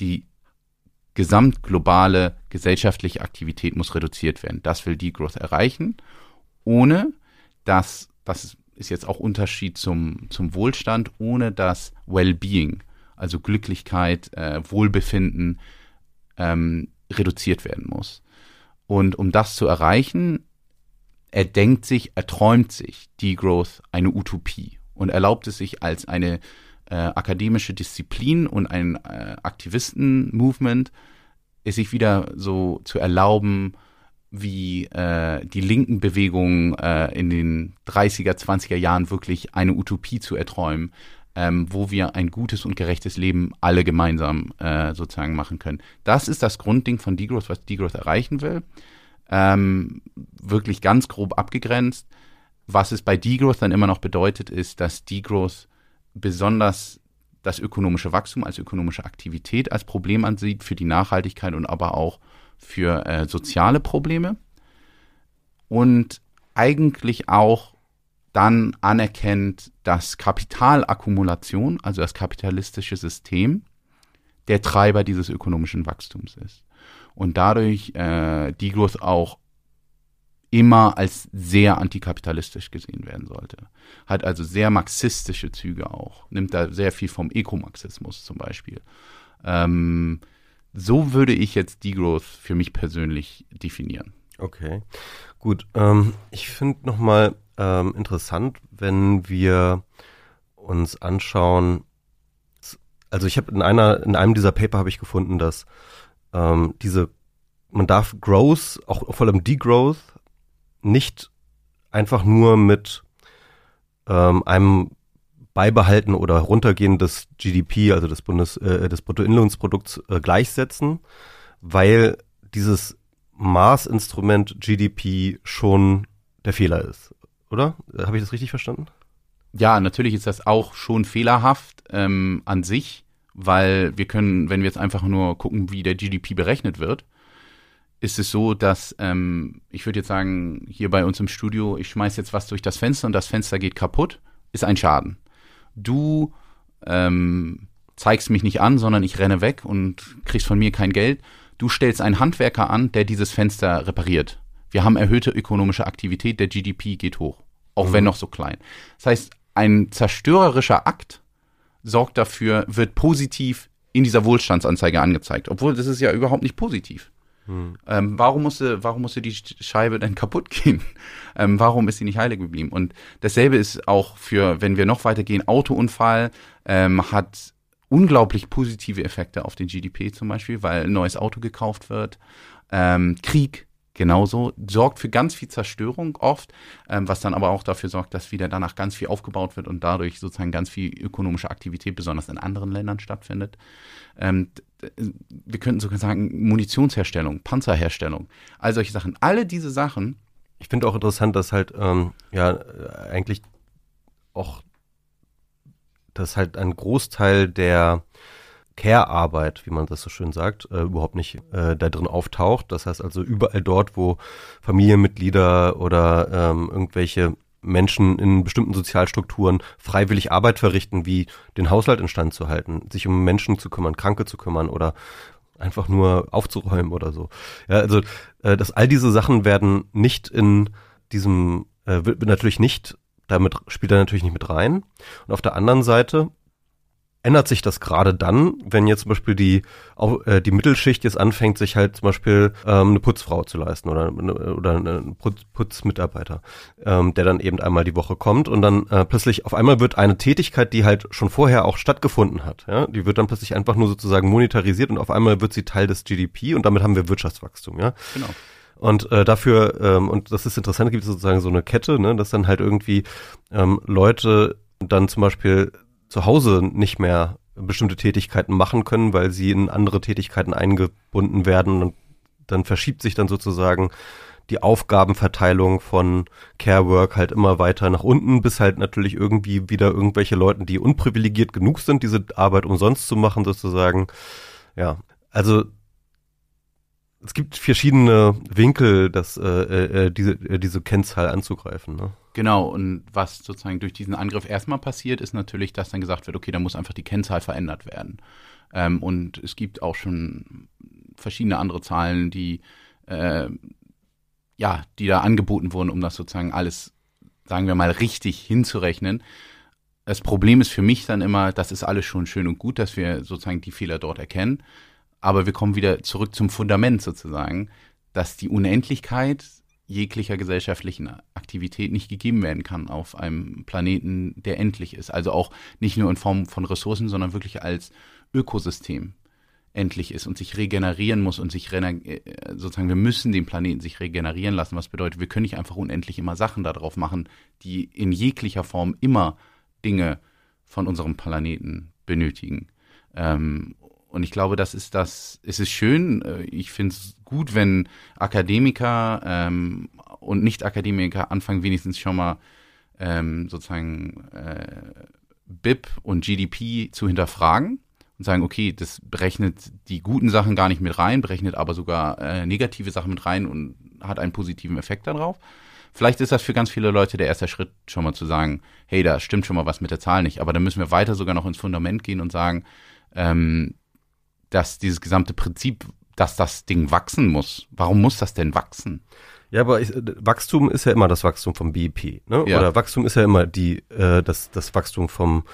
die gesamtglobale gesellschaftliche Aktivität muss reduziert werden. Das will Degrowth erreichen, ohne dass, das ist jetzt auch Unterschied zum, zum Wohlstand, ohne dass Well-Being, also Glücklichkeit, äh, Wohlbefinden, ähm, reduziert werden muss. Und um das zu erreichen, er denkt sich, er träumt sich Degrowth eine Utopie und erlaubt es sich als eine äh, akademische Disziplin und ein äh, Aktivisten-Movement, ist sich wieder so zu erlauben, wie äh, die linken Bewegungen äh, in den 30er, 20er Jahren wirklich eine Utopie zu erträumen, ähm, wo wir ein gutes und gerechtes Leben alle gemeinsam äh, sozusagen machen können. Das ist das Grundding von Degrowth, was Degrowth erreichen will. Ähm, wirklich ganz grob abgegrenzt. Was es bei Degrowth dann immer noch bedeutet, ist, dass Degrowth besonders das ökonomische Wachstum als ökonomische Aktivität als Problem ansieht für die Nachhaltigkeit und aber auch für äh, soziale Probleme und eigentlich auch dann anerkennt, dass Kapitalakkumulation, also das kapitalistische System, der Treiber dieses ökonomischen Wachstums ist. Und dadurch äh, Degrowth auch immer als sehr antikapitalistisch gesehen werden sollte. Hat also sehr marxistische Züge auch. Nimmt da sehr viel vom Ökomarxismus zum Beispiel. Ähm, so würde ich jetzt Degrowth für mich persönlich definieren. Okay, gut. Ähm, ich finde nochmal ähm, interessant, wenn wir uns anschauen. Also ich habe in einer in einem dieser Paper habe ich gefunden, dass ähm, diese man darf Growth, auch vor allem Degrowth, nicht einfach nur mit ähm, einem Beibehalten oder Runtergehen des GDP, also des Bundes, äh, des Bruttoinlandsprodukts äh, gleichsetzen, weil dieses Maßinstrument GDP schon der Fehler ist, oder? Habe ich das richtig verstanden? Ja, natürlich ist das auch schon fehlerhaft ähm, an sich weil wir können, wenn wir jetzt einfach nur gucken, wie der GDP berechnet wird, ist es so, dass ähm, ich würde jetzt sagen, hier bei uns im Studio, ich schmeiß jetzt was durch das Fenster und das Fenster geht kaputt, ist ein Schaden. Du ähm, zeigst mich nicht an, sondern ich renne weg und kriegst von mir kein Geld. Du stellst einen Handwerker an, der dieses Fenster repariert. Wir haben erhöhte ökonomische Aktivität, der GDP geht hoch, auch mhm. wenn noch so klein. Das heißt, ein zerstörerischer Akt sorgt dafür, wird positiv in dieser Wohlstandsanzeige angezeigt, obwohl das ist ja überhaupt nicht positiv. Hm. Ähm, warum musste, warum musste die Scheibe denn kaputt gehen? Ähm, warum ist sie nicht heilig geblieben? Und dasselbe ist auch für, wenn wir noch weitergehen, Autounfall ähm, hat unglaublich positive Effekte auf den GDP zum Beispiel, weil ein neues Auto gekauft wird. Ähm, Krieg genauso, sorgt für ganz viel Zerstörung oft, ähm, was dann aber auch dafür sorgt, dass wieder danach ganz viel aufgebaut wird und dadurch sozusagen ganz viel ökonomische Aktivität, besonders in anderen Ländern stattfindet. Ähm, wir könnten sogar sagen, Munitionsherstellung, Panzerherstellung, all solche Sachen. Alle diese Sachen. Ich finde auch interessant, dass halt, ähm, ja, eigentlich auch, dass halt ein Großteil der Care-Arbeit, wie man das so schön sagt, äh, überhaupt nicht äh, da drin auftaucht. Das heißt also überall dort, wo Familienmitglieder oder ähm, irgendwelche Menschen in bestimmten Sozialstrukturen freiwillig Arbeit verrichten, wie den Haushalt instand zu halten, sich um Menschen zu kümmern, Kranke zu kümmern oder einfach nur aufzuräumen oder so. Ja, also äh, dass all diese Sachen werden nicht in diesem äh, wird natürlich nicht damit spielt er natürlich nicht mit rein. Und auf der anderen Seite ändert sich das gerade dann, wenn jetzt zum Beispiel die, auch, äh, die Mittelschicht jetzt anfängt, sich halt zum Beispiel ähm, eine Putzfrau zu leisten oder, oder einen Putz, Putzmitarbeiter, ähm, der dann eben einmal die Woche kommt und dann äh, plötzlich auf einmal wird eine Tätigkeit, die halt schon vorher auch stattgefunden hat, ja, die wird dann plötzlich einfach nur sozusagen monetarisiert und auf einmal wird sie Teil des GDP und damit haben wir Wirtschaftswachstum, ja. Genau. Und äh, dafür, ähm, und das ist interessant, gibt es sozusagen so eine Kette, ne, dass dann halt irgendwie ähm, Leute dann zum Beispiel zu Hause nicht mehr bestimmte Tätigkeiten machen können, weil sie in andere Tätigkeiten eingebunden werden und dann verschiebt sich dann sozusagen die Aufgabenverteilung von Care Work halt immer weiter nach unten, bis halt natürlich irgendwie wieder irgendwelche Leuten, die unprivilegiert genug sind, diese Arbeit umsonst zu machen, sozusagen. Ja, also es gibt verschiedene Winkel, das, äh, äh, diese, äh, diese Kennzahl anzugreifen. Ne? Genau, und was sozusagen durch diesen Angriff erstmal passiert, ist natürlich, dass dann gesagt wird, okay, da muss einfach die Kennzahl verändert werden. Ähm, und es gibt auch schon verschiedene andere Zahlen, die äh, ja, die da angeboten wurden, um das sozusagen alles, sagen wir mal, richtig hinzurechnen. Das Problem ist für mich dann immer, das ist alles schon schön und gut, dass wir sozusagen die Fehler dort erkennen. Aber wir kommen wieder zurück zum Fundament sozusagen, dass die Unendlichkeit jeglicher gesellschaftlichen Aktivität nicht gegeben werden kann auf einem Planeten, der endlich ist. Also auch nicht nur in Form von Ressourcen, sondern wirklich als Ökosystem endlich ist und sich regenerieren muss und sich äh, sozusagen, wir müssen den Planeten sich regenerieren lassen, was bedeutet, wir können nicht einfach unendlich immer Sachen darauf machen, die in jeglicher Form immer Dinge von unserem Planeten benötigen. Ähm, und ich glaube, das ist das, es ist schön, äh, ich finde es gut, wenn Akademiker ähm, und Nicht-Akademiker anfangen, wenigstens schon mal ähm, sozusagen äh, BIP und GDP zu hinterfragen und sagen, okay, das berechnet die guten Sachen gar nicht mit rein, berechnet aber sogar äh, negative Sachen mit rein und hat einen positiven Effekt darauf. Vielleicht ist das für ganz viele Leute der erste Schritt, schon mal zu sagen, hey, da stimmt schon mal was mit der Zahl nicht. Aber dann müssen wir weiter sogar noch ins Fundament gehen und sagen, ähm, dass dieses gesamte Prinzip, dass das Ding wachsen muss. Warum muss das denn wachsen? Ja, aber ich, Wachstum ist ja immer das Wachstum vom BIP, ne? Ja. Oder Wachstum ist ja immer die äh, das das Wachstum vom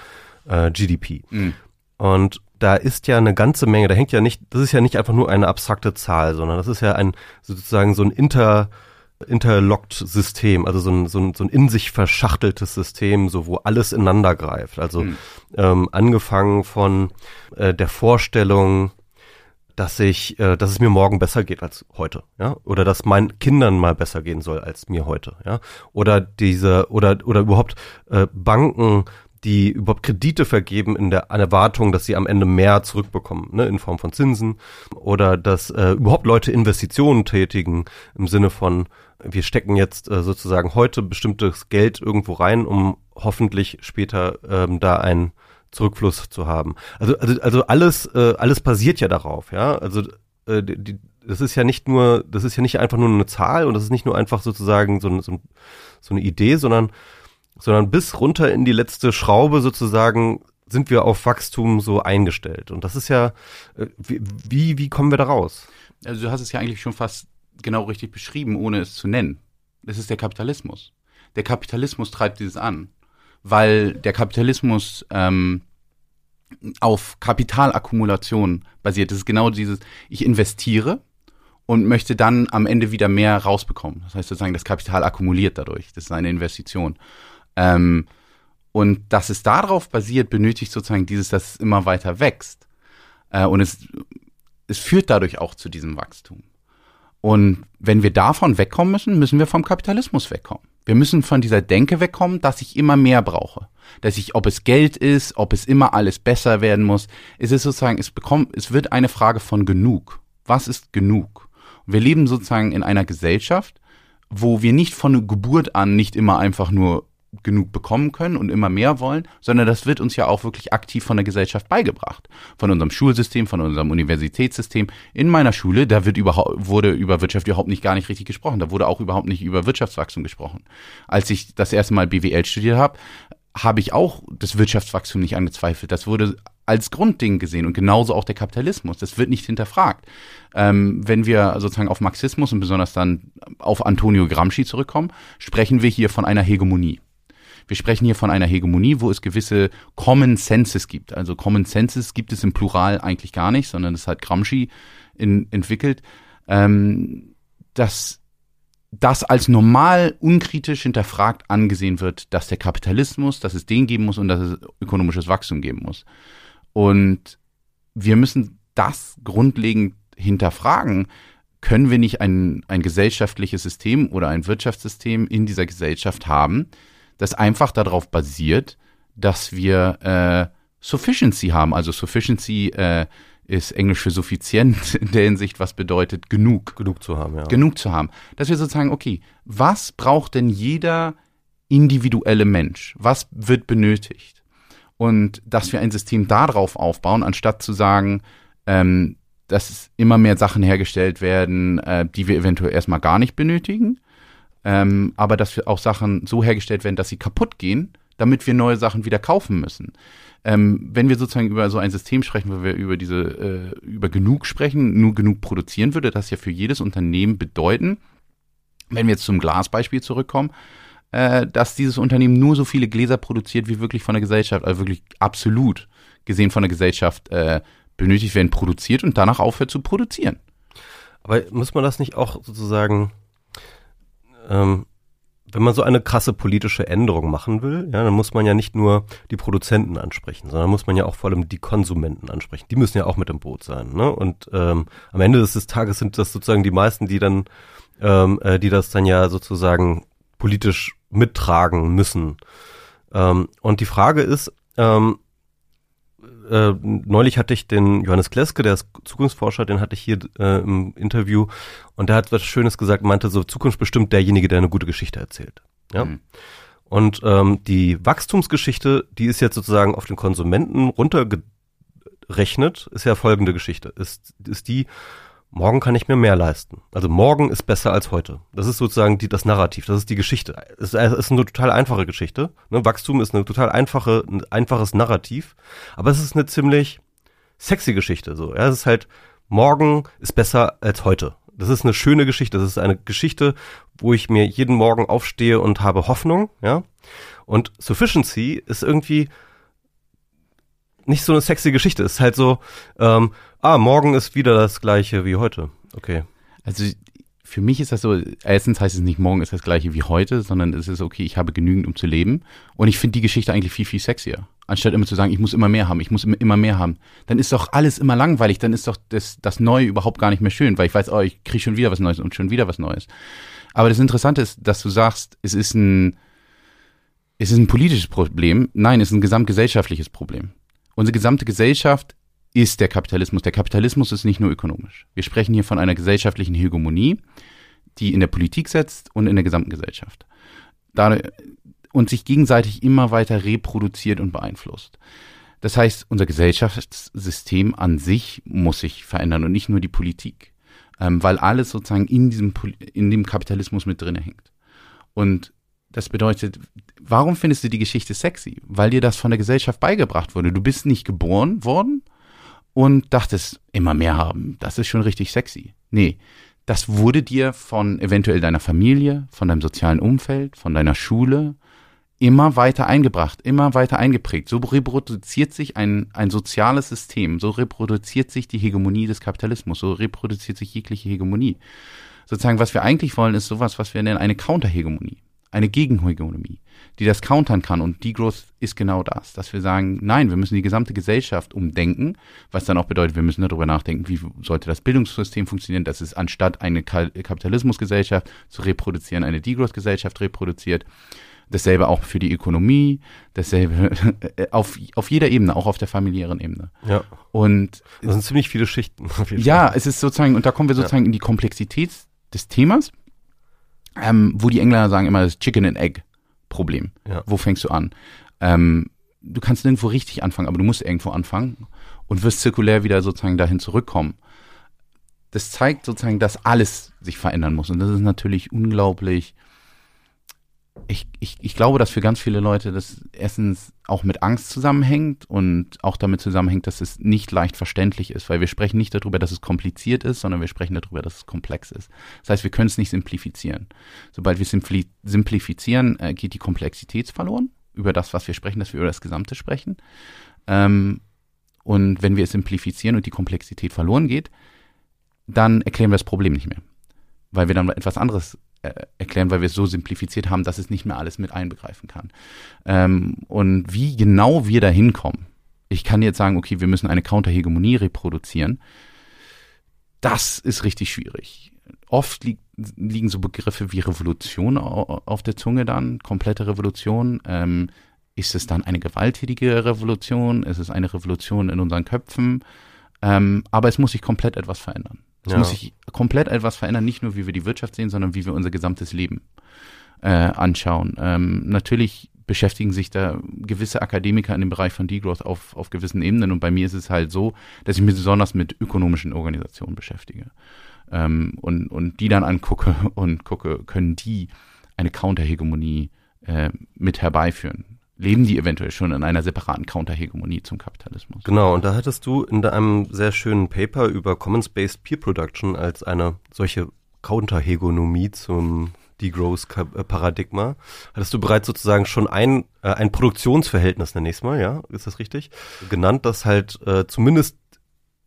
äh, GDP. Mhm. Und da ist ja eine ganze Menge, da hängt ja nicht, das ist ja nicht einfach nur eine abstrakte Zahl, sondern das ist ja ein sozusagen so ein inter interlockt System, also so ein, so ein, so ein in sich verschachteltes System, so wo alles ineinander greift. Also mhm. ähm, angefangen von äh, der Vorstellung, dass ich, äh, dass es mir morgen besser geht als heute, ja, oder dass meinen Kindern mal besser gehen soll als mir heute, ja, oder diese oder oder überhaupt äh, Banken die überhaupt Kredite vergeben in der Erwartung, dass sie am Ende mehr zurückbekommen, ne, in Form von Zinsen oder dass äh, überhaupt Leute Investitionen tätigen im Sinne von wir stecken jetzt äh, sozusagen heute bestimmtes Geld irgendwo rein, um hoffentlich später ähm, da ein Zurückfluss zu haben. Also, also, also alles, äh, alles basiert ja darauf, ja. Also äh, die, das ist ja nicht nur, das ist ja nicht einfach nur eine Zahl und das ist nicht nur einfach sozusagen so, so, so eine Idee, sondern, sondern bis runter in die letzte Schraube sozusagen sind wir auf Wachstum so eingestellt. Und das ist ja, äh, wie, wie kommen wir da raus? Also du hast es ja eigentlich schon fast genau richtig beschrieben, ohne es zu nennen. Das ist der Kapitalismus. Der Kapitalismus treibt dieses an, weil der Kapitalismus ähm, auf Kapitalakkumulation basiert. Das ist genau dieses, ich investiere und möchte dann am Ende wieder mehr rausbekommen. Das heißt sozusagen, das Kapital akkumuliert dadurch. Das ist eine Investition. Ähm, und dass es darauf basiert, benötigt sozusagen dieses, dass es immer weiter wächst. Äh, und es, es führt dadurch auch zu diesem Wachstum. Und wenn wir davon wegkommen müssen, müssen wir vom Kapitalismus wegkommen. Wir müssen von dieser Denke wegkommen, dass ich immer mehr brauche. Dass ich, ob es Geld ist, ob es immer alles besser werden muss, es ist sozusagen, es bekommt, es wird eine Frage von genug. Was ist genug? Wir leben sozusagen in einer Gesellschaft, wo wir nicht von Geburt an nicht immer einfach nur genug bekommen können und immer mehr wollen, sondern das wird uns ja auch wirklich aktiv von der Gesellschaft beigebracht. Von unserem Schulsystem, von unserem Universitätssystem. In meiner Schule, da wird überhaupt, wurde über Wirtschaft überhaupt nicht gar nicht richtig gesprochen. Da wurde auch überhaupt nicht über Wirtschaftswachstum gesprochen. Als ich das erste Mal BWL studiert habe, habe ich auch das Wirtschaftswachstum nicht angezweifelt. Das wurde als Grundding gesehen und genauso auch der Kapitalismus. Das wird nicht hinterfragt. Ähm, wenn wir sozusagen auf Marxismus und besonders dann auf Antonio Gramsci zurückkommen, sprechen wir hier von einer Hegemonie. Wir sprechen hier von einer Hegemonie, wo es gewisse Common Senses gibt. Also Common Senses gibt es im Plural eigentlich gar nicht, sondern das hat Gramsci in, entwickelt, ähm, dass das als normal unkritisch hinterfragt angesehen wird, dass der Kapitalismus, dass es den geben muss und dass es ökonomisches Wachstum geben muss. Und wir müssen das grundlegend hinterfragen. Können wir nicht ein, ein gesellschaftliches System oder ein Wirtschaftssystem in dieser Gesellschaft haben, das einfach darauf basiert, dass wir äh, Sufficiency haben. Also Sufficiency äh, ist Englisch für suffizient in der Hinsicht, was bedeutet genug. Genug zu haben, ja. Genug zu haben. Dass wir sozusagen, okay, was braucht denn jeder individuelle Mensch? Was wird benötigt? Und dass wir ein System darauf aufbauen, anstatt zu sagen, ähm, dass immer mehr Sachen hergestellt werden, äh, die wir eventuell erstmal gar nicht benötigen, ähm, aber dass wir auch Sachen so hergestellt werden, dass sie kaputt gehen, damit wir neue Sachen wieder kaufen müssen. Ähm, wenn wir sozusagen über so ein System sprechen, wo wir über diese, äh, über genug sprechen, nur genug produzieren, würde das ja für jedes Unternehmen bedeuten, wenn wir jetzt zum Glasbeispiel zurückkommen, äh, dass dieses Unternehmen nur so viele Gläser produziert, wie wirklich von der Gesellschaft, also wirklich absolut gesehen von der Gesellschaft äh, benötigt werden, produziert und danach aufhört zu produzieren. Aber muss man das nicht auch sozusagen ähm, wenn man so eine krasse politische Änderung machen will, ja, dann muss man ja nicht nur die Produzenten ansprechen, sondern muss man ja auch vor allem die Konsumenten ansprechen. Die müssen ja auch mit im Boot sein. Ne? Und ähm, am Ende des Tages sind das sozusagen die meisten, die dann, ähm, äh, die das dann ja sozusagen politisch mittragen müssen. Ähm, und die Frage ist, ähm, äh, neulich hatte ich den Johannes Kleske, der ist Zukunftsforscher, den hatte ich hier äh, im Interview und der hat was Schönes gesagt, meinte so, Zukunft bestimmt derjenige, der eine gute Geschichte erzählt. Ja. Mhm. Und ähm, die Wachstumsgeschichte, die ist jetzt sozusagen auf den Konsumenten runtergerechnet, ist ja folgende Geschichte. Ist, ist die, morgen kann ich mir mehr leisten. Also morgen ist besser als heute. Das ist sozusagen die, das Narrativ, das ist die Geschichte. Es ist, eine total einfache Geschichte. Ne? Wachstum ist eine total einfache, ein einfaches Narrativ, aber es ist eine ziemlich sexy Geschichte. So, ja, es ist halt morgen ist besser als heute. Das ist eine schöne Geschichte. Das ist eine Geschichte, wo ich mir jeden Morgen aufstehe und habe Hoffnung. Ja, und Sufficiency ist irgendwie nicht so eine sexy Geschichte. Es ist halt so, ähm, ah, morgen ist wieder das gleiche wie heute. Okay. Also für mich ist das so, erstens heißt es nicht, morgen ist das gleiche wie heute, sondern es ist okay, ich habe genügend, um zu leben. Und ich finde die Geschichte eigentlich viel, viel sexier. Anstatt immer zu sagen, ich muss immer mehr haben, ich muss immer mehr haben. Dann ist doch alles immer langweilig, dann ist doch das, das Neue überhaupt gar nicht mehr schön, weil ich weiß, oh, ich kriege schon wieder was Neues und schon wieder was Neues. Aber das Interessante ist, dass du sagst, es ist ein, es ist ein politisches Problem. Nein, es ist ein gesamtgesellschaftliches Problem. Unsere gesamte Gesellschaft ist der Kapitalismus. Der Kapitalismus ist nicht nur ökonomisch. Wir sprechen hier von einer gesellschaftlichen Hegemonie, die in der Politik setzt und in der gesamten Gesellschaft. Und sich gegenseitig immer weiter reproduziert und beeinflusst. Das heißt, unser Gesellschaftssystem an sich muss sich verändern und nicht nur die Politik, ähm, weil alles sozusagen in diesem in dem Kapitalismus mit drin hängt. Und das bedeutet, warum findest du die Geschichte sexy? Weil dir das von der Gesellschaft beigebracht wurde. Du bist nicht geboren worden und dachtest, immer mehr haben. Das ist schon richtig sexy. Nee, das wurde dir von eventuell deiner Familie, von deinem sozialen Umfeld, von deiner Schule immer weiter eingebracht, immer weiter eingeprägt. So reproduziert sich ein, ein soziales System, so reproduziert sich die Hegemonie des Kapitalismus, so reproduziert sich jegliche Hegemonie. Sozusagen, was wir eigentlich wollen, ist sowas, was wir nennen eine Counterhegemonie eine Gegenhegemonie, die das countern kann. Und Degrowth ist genau das, dass wir sagen, nein, wir müssen die gesamte Gesellschaft umdenken, was dann auch bedeutet, wir müssen darüber nachdenken, wie sollte das Bildungssystem funktionieren, dass es anstatt eine Kapitalismusgesellschaft zu reproduzieren, eine Degrowth-Gesellschaft reproduziert. Dasselbe auch für die Ökonomie, dasselbe auf, auf jeder Ebene, auch auf der familiären Ebene. Ja. Und das sind ziemlich viele Schichten. ja, es ist sozusagen, und da kommen wir sozusagen ja. in die Komplexität des Themas ähm, wo die Engländer sagen immer das Chicken and Egg Problem. Ja. Wo fängst du an? Ähm, du kannst nirgendwo richtig anfangen, aber du musst irgendwo anfangen und wirst zirkulär wieder sozusagen dahin zurückkommen. Das zeigt sozusagen, dass alles sich verändern muss. Und das ist natürlich unglaublich ich, ich, ich glaube, dass für ganz viele Leute das erstens auch mit Angst zusammenhängt und auch damit zusammenhängt, dass es nicht leicht verständlich ist, weil wir sprechen nicht darüber, dass es kompliziert ist, sondern wir sprechen darüber, dass es komplex ist. Das heißt, wir können es nicht simplifizieren. Sobald wir simpli simplifizieren, äh, geht die Komplexität verloren über das, was wir sprechen, dass wir über das Gesamte sprechen. Ähm, und wenn wir es simplifizieren und die Komplexität verloren geht, dann erklären wir das Problem nicht mehr, weil wir dann etwas anderes erklären, weil wir es so simplifiziert haben, dass es nicht mehr alles mit einbegreifen kann. Ähm, und wie genau wir da hinkommen, ich kann jetzt sagen, okay, wir müssen eine Counterhegemonie reproduzieren. Das ist richtig schwierig. Oft li liegen so Begriffe wie Revolution auf der Zunge dann, komplette Revolution. Ähm, ist es dann eine gewalttätige Revolution? Ist es eine Revolution in unseren Köpfen? Ähm, aber es muss sich komplett etwas verändern. Es ja. muss sich komplett etwas verändern, nicht nur wie wir die Wirtschaft sehen, sondern wie wir unser gesamtes Leben äh, anschauen. Ähm, natürlich beschäftigen sich da gewisse Akademiker in dem Bereich von Degrowth auf, auf gewissen Ebenen. Und bei mir ist es halt so, dass ich mich besonders mit ökonomischen Organisationen beschäftige. Ähm, und, und die dann angucke und gucke, können die eine Counterhegemonie äh, mit herbeiführen? Leben die eventuell schon in einer separaten Counterhegemonie zum Kapitalismus. Genau, und da hattest du in einem sehr schönen Paper über Commons-Based Peer Production als eine solche Counterhegemonie zum Degrowth-Paradigma, hattest du bereits sozusagen schon ein, äh, ein Produktionsverhältnis, nenne ich es mal, ja, ist das richtig? Genannt, das halt äh, zumindest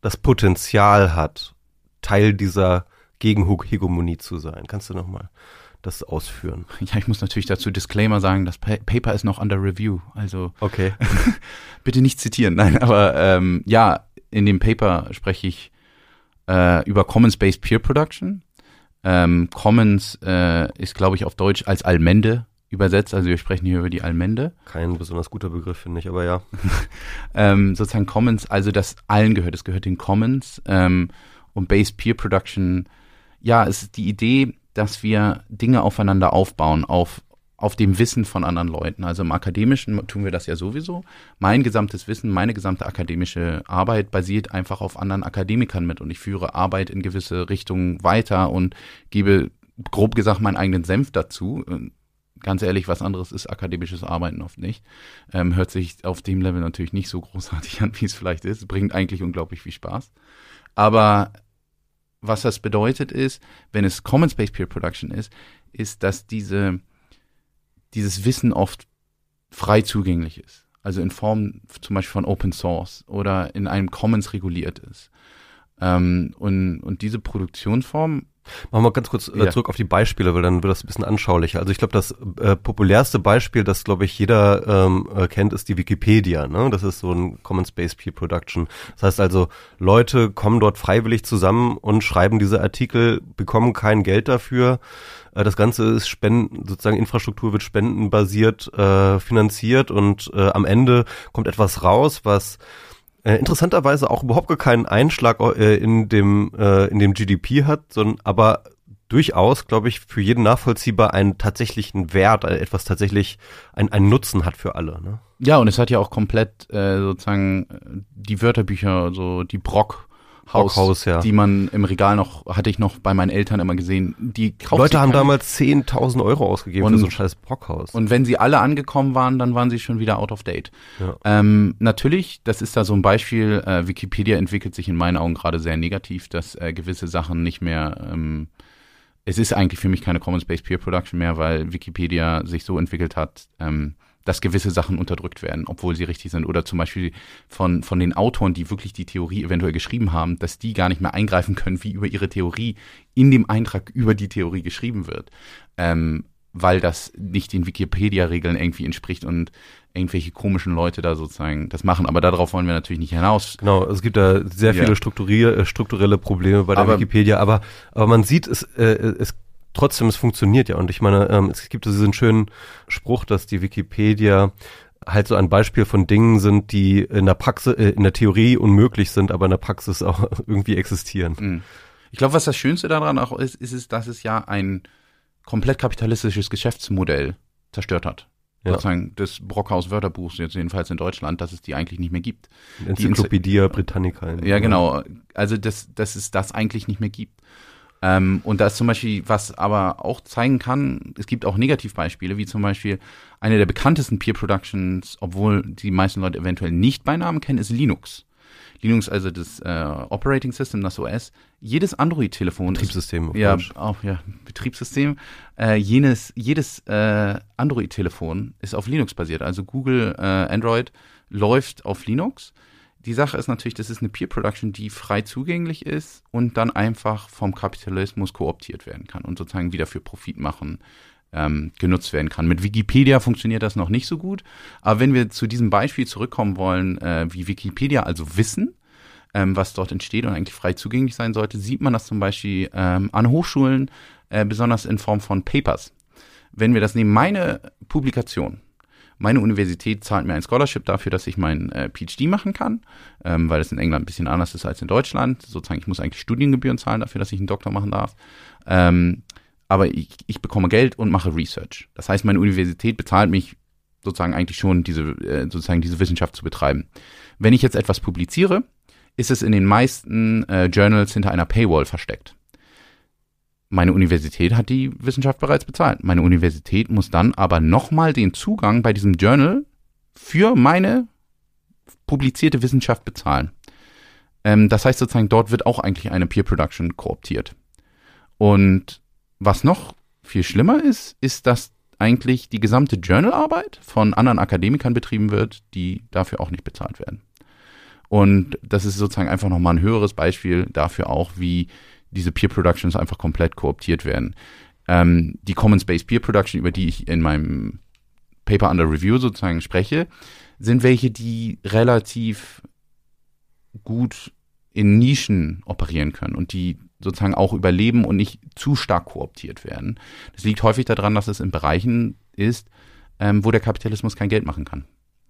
das Potenzial hat, Teil dieser Gegenhegemonie zu sein. Kannst du nochmal das ausführen. Ja, ich muss natürlich dazu Disclaimer sagen, das pa Paper ist noch under review. Also okay. bitte nicht zitieren. Nein, aber ähm, ja, in dem Paper spreche ich äh, über Commons-Based Peer Production. Ähm, Commons äh, ist, glaube ich, auf Deutsch als Almende übersetzt. Also wir sprechen hier über die Almende. Kein besonders guter Begriff, finde ich, aber ja. ähm, sozusagen Commons, also das allen gehört. Es gehört den Commons. Ähm, und Based Peer Production, ja, es ist die Idee, dass wir Dinge aufeinander aufbauen, auf, auf dem Wissen von anderen Leuten. Also im Akademischen tun wir das ja sowieso. Mein gesamtes Wissen, meine gesamte akademische Arbeit basiert einfach auf anderen Akademikern mit und ich führe Arbeit in gewisse Richtungen weiter und gebe grob gesagt meinen eigenen Senf dazu. Ganz ehrlich, was anderes ist akademisches Arbeiten oft nicht. Ähm, hört sich auf dem Level natürlich nicht so großartig an, wie es vielleicht ist. Bringt eigentlich unglaublich viel Spaß. Aber was das bedeutet ist, wenn es Common Space Peer Production ist, ist, dass diese, dieses Wissen oft frei zugänglich ist. Also in Form zum Beispiel von Open Source oder in einem Commons reguliert ist. Ähm, und, und diese Produktionsform Machen wir ganz kurz äh, ja. zurück auf die Beispiele, weil dann wird das ein bisschen anschaulicher. Also ich glaube, das äh, populärste Beispiel, das glaube ich jeder ähm, äh, kennt, ist die Wikipedia. Ne? Das ist so ein Common Space Peer Production. Das heißt also, Leute kommen dort freiwillig zusammen und schreiben diese Artikel, bekommen kein Geld dafür. Äh, das Ganze ist Spenden, sozusagen Infrastruktur wird spendenbasiert äh, finanziert und äh, am Ende kommt etwas raus, was äh, interessanterweise auch überhaupt gar keinen Einschlag äh, in dem äh, in dem GDP hat, sondern aber durchaus, glaube ich, für jeden nachvollziehbar einen tatsächlichen Wert, äh, etwas tatsächlich, ein, einen Nutzen hat für alle. Ne? Ja, und es hat ja auch komplett äh, sozusagen die Wörterbücher, so die Brock. Haus, Brockhaus, ja. die man im Regal noch, hatte ich noch bei meinen Eltern immer gesehen. Die Leute haben damals 10.000 Euro ausgegeben Und- für so ein scheiß Brockhaus. Und wenn sie alle angekommen waren, dann waren sie schon wieder out of date. Ja. Ähm, natürlich, das ist da so ein Beispiel, äh, Wikipedia entwickelt sich in meinen Augen gerade sehr negativ, dass äh, gewisse Sachen nicht mehr, ähm, es ist eigentlich für mich keine Commons Based Peer Production mehr, weil Wikipedia sich so entwickelt hat, ähm, dass gewisse Sachen unterdrückt werden, obwohl sie richtig sind. Oder zum Beispiel von, von den Autoren, die wirklich die Theorie eventuell geschrieben haben, dass die gar nicht mehr eingreifen können, wie über ihre Theorie in dem Eintrag über die Theorie geschrieben wird. Ähm, weil das nicht den Wikipedia-Regeln irgendwie entspricht und irgendwelche komischen Leute da sozusagen das machen. Aber darauf wollen wir natürlich nicht hinaus. Genau, es gibt da sehr Ja. viele strukturier, äh, strukturelle Probleme bei der Aber- Wikipedia, aber, aber man sieht es, äh, es trotzdem, es funktioniert ja. Und ich meine, ähm, es gibt diesen schönen Spruch, dass die Wikipedia halt so ein Beispiel von Dingen sind, die in der Praxis, äh, in der Theorie unmöglich sind, aber in der Praxis auch irgendwie existieren. Mhm. Ich glaube, was das Schönste daran auch ist, ist es, dass es ja ein komplett kapitalistisches Geschäftsmodell zerstört hat. Ja. Sozusagen des Brockhaus Wörterbuchs, jetzt jedenfalls in Deutschland, dass es die eigentlich nicht mehr gibt. Enzyklopädie Britannica. Ja, genau. Also, dass, dass es das eigentlich nicht mehr gibt. Ähm, und da ist zum Beispiel, was aber auch zeigen kann, es gibt auch Negativbeispiele, wie zum Beispiel eine der bekanntesten Peer Productions, obwohl die meisten Leute eventuell nicht bei Namen kennen, ist Linux. Linux, also das äh, Operating System, das OS. Jedes Android-Telefon ist Betriebssystem. auf ja, auch ja, Betriebssystem. Äh, jenes, jedes äh, Android-Telefon ist auf Linux basiert. Also Google äh, Android läuft auf Linux. Die Sache ist natürlich, das ist eine Peer Production, die frei zugänglich ist und dann einfach vom Kapitalismus kooptiert werden kann und sozusagen wieder für Profit machen ähm, genutzt werden kann. Mit Wikipedia funktioniert das noch nicht so gut, aber wenn wir zu diesem Beispiel zurückkommen wollen, äh, wie Wikipedia also wissen, ähm, was dort entsteht und eigentlich frei zugänglich sein sollte, sieht man das zum Beispiel ähm, an Hochschulen, äh, besonders in Form von Papers. Wenn wir das nehmen, meine Publikation, meine Universität zahlt mir ein Scholarship dafür, dass ich meinen äh, PhD machen kann, ähm, weil es in England ein bisschen anders ist als in Deutschland. Sozusagen, ich muss eigentlich Studiengebühren zahlen dafür, dass ich einen Doktor machen darf. Ähm, aber ich, ich bekomme Geld und mache Research. Das heißt, meine Universität bezahlt mich sozusagen eigentlich schon, diese, äh, sozusagen diese Wissenschaft zu betreiben. Wenn ich jetzt etwas publiziere, ist es in den meisten äh, Journals hinter einer Paywall versteckt. Meine Universität hat die Wissenschaft bereits bezahlt. Meine Universität muss dann aber nochmal den Zugang bei diesem Journal für meine publizierte Wissenschaft bezahlen. Ähm, das heißt sozusagen, dort wird auch eigentlich eine Peer Production kooptiert. Und was noch viel schlimmer ist, ist, dass eigentlich die gesamte Journalarbeit von anderen Akademikern betrieben wird, die dafür auch nicht bezahlt werden. Und das ist sozusagen einfach nochmal ein höheres Beispiel dafür auch, wie diese Peer Productions einfach komplett kooptiert werden. Ähm, die Commons-Based Peer Production, über die ich in meinem Paper under Review sozusagen spreche, sind welche, die relativ gut in Nischen operieren können und die sozusagen auch überleben und nicht zu stark kooptiert werden. Das liegt häufig daran, dass es in Bereichen ist, ähm, wo der Kapitalismus kein Geld machen kann.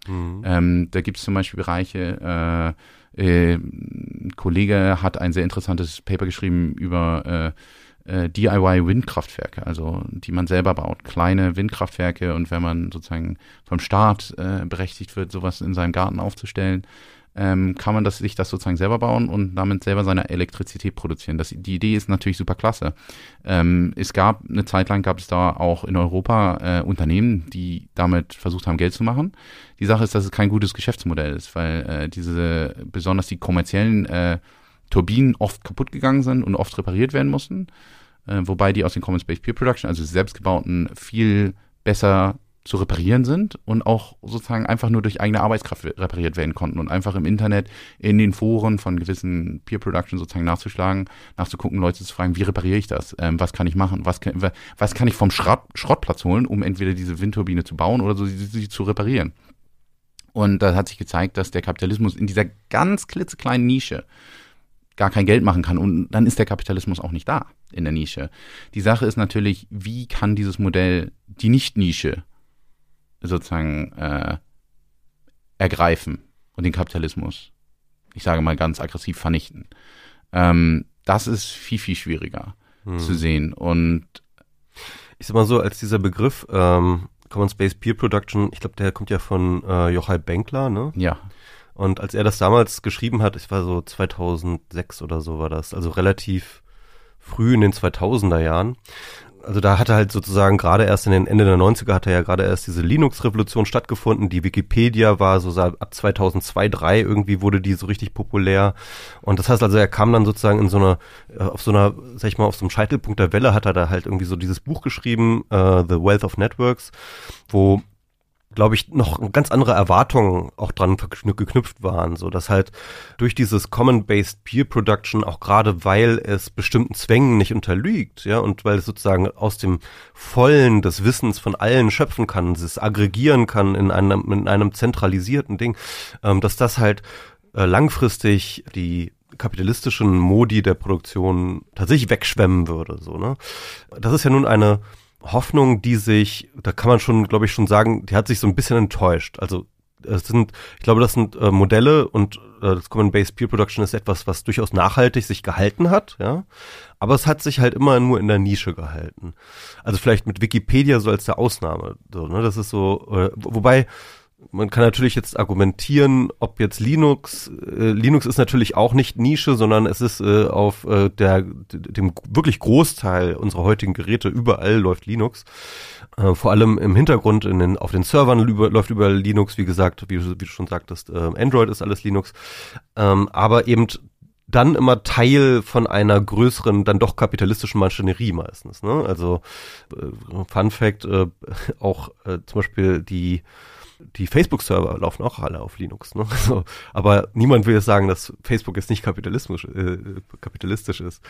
Mhm. Ähm, da gibt es zum Beispiel Bereiche, äh, äh, ein Kollege hat ein sehr interessantes Paper geschrieben über äh, äh, DIY-Windkraftwerke, also die man selber baut, kleine Windkraftwerke und wenn man sozusagen vom Staat äh, berechtigt wird, sowas in seinem Garten aufzustellen, ähm, kann man das, sich das sozusagen selber bauen und damit selber seine Elektrizität produzieren. Das, die Idee ist natürlich super klasse. Ähm, es gab eine Zeit lang gab es da auch in Europa äh, Unternehmen, die damit versucht haben, Geld zu machen. Die Sache ist, dass es kein gutes Geschäftsmodell ist, weil äh, diese besonders die kommerziellen äh, Turbinen oft kaputt gegangen sind und oft repariert werden mussten, äh, wobei die aus den Commons Based Peer Production, also selbstgebauten, viel besser zu reparieren sind und auch sozusagen einfach nur durch eigene Arbeitskraft repariert werden konnten und einfach im Internet in den Foren von gewissen Peer Production sozusagen nachzuschlagen, nachzugucken, Leute zu fragen, wie repariere ich das? Ähm, was kann ich machen? Was kann, was kann ich vom Schrott, Schrottplatz holen, um entweder diese Windturbine zu bauen oder so sie, sie zu reparieren? Und da hat sich gezeigt, dass der Kapitalismus in dieser ganz klitzekleinen Nische gar kein Geld machen kann und dann ist der Kapitalismus auch nicht da in der Nische. Die Sache ist natürlich, wie kann dieses Modell die Nicht-Nische sozusagen äh, ergreifen und den Kapitalismus, ich sage mal ganz aggressiv vernichten. Ähm, das ist viel, viel schwieriger. hm. zu sehen. Und ich sag mal so, als dieser Begriff ähm, Common Space Peer Production, ich glaube, der kommt ja von äh, Jochai Benkler, ne? Ja. Und als er das damals geschrieben hat, ich war so 2006 oder so war das, also relativ früh in den 2000er Jahren, also da hatte halt sozusagen gerade erst in den Ende der 90er hatte ja gerade erst diese Linux-Revolution stattgefunden. Die Wikipedia war so ab 2002, 2003 irgendwie wurde die so richtig populär. Und das heißt also, er kam dann sozusagen in so einer, äh, auf so einer, sag ich mal, auf so einem Scheitelpunkt der Welle hat er da halt irgendwie so dieses Buch geschrieben, uh, The Wealth of Networks, wo glaube ich, noch ganz andere Erwartungen auch dran geknüpft waren, so dass halt durch dieses Common-Based Peer Production auch gerade weil es bestimmten Zwängen nicht unterliegt, ja, und weil es sozusagen aus dem Vollen des Wissens von allen schöpfen kann, es aggregieren kann in einem, in einem zentralisierten Ding, ähm, dass das halt äh, langfristig die kapitalistischen Modi der Produktion tatsächlich wegschwemmen würde, so, ne. Das ist ja nun eine Hoffnung, die sich, da kann man schon, glaube ich, schon sagen, die hat sich so ein bisschen enttäuscht. Also es sind, ich glaube, das sind äh, Modelle und äh, das Common Base Peer Production ist etwas, was durchaus nachhaltig sich gehalten hat, ja. Aber es hat sich halt immer nur in der Nische gehalten. Also vielleicht mit Wikipedia so als der Ausnahme. So, ne? Das ist so, äh, wobei man kann natürlich jetzt argumentieren, ob jetzt Linux, äh, Linux ist natürlich auch nicht Nische, sondern es ist äh, auf äh, der, dem wirklich Großteil unserer heutigen Geräte überall läuft Linux. Äh, vor allem im Hintergrund in den, auf den Servern über, läuft überall Linux, wie gesagt, wie, wie du schon sagtest, äh, Android ist alles Linux. Ähm, aber eben dann immer Teil von einer größeren, dann doch kapitalistischen Maschinerie meistens. Ne? Also äh, Fun Fact, äh, auch äh, zum Beispiel die die Facebook-Server laufen auch alle auf Linux. Ne? So, aber niemand will jetzt sagen, dass Facebook jetzt nicht kapitalistisch, äh, kapitalistisch ist.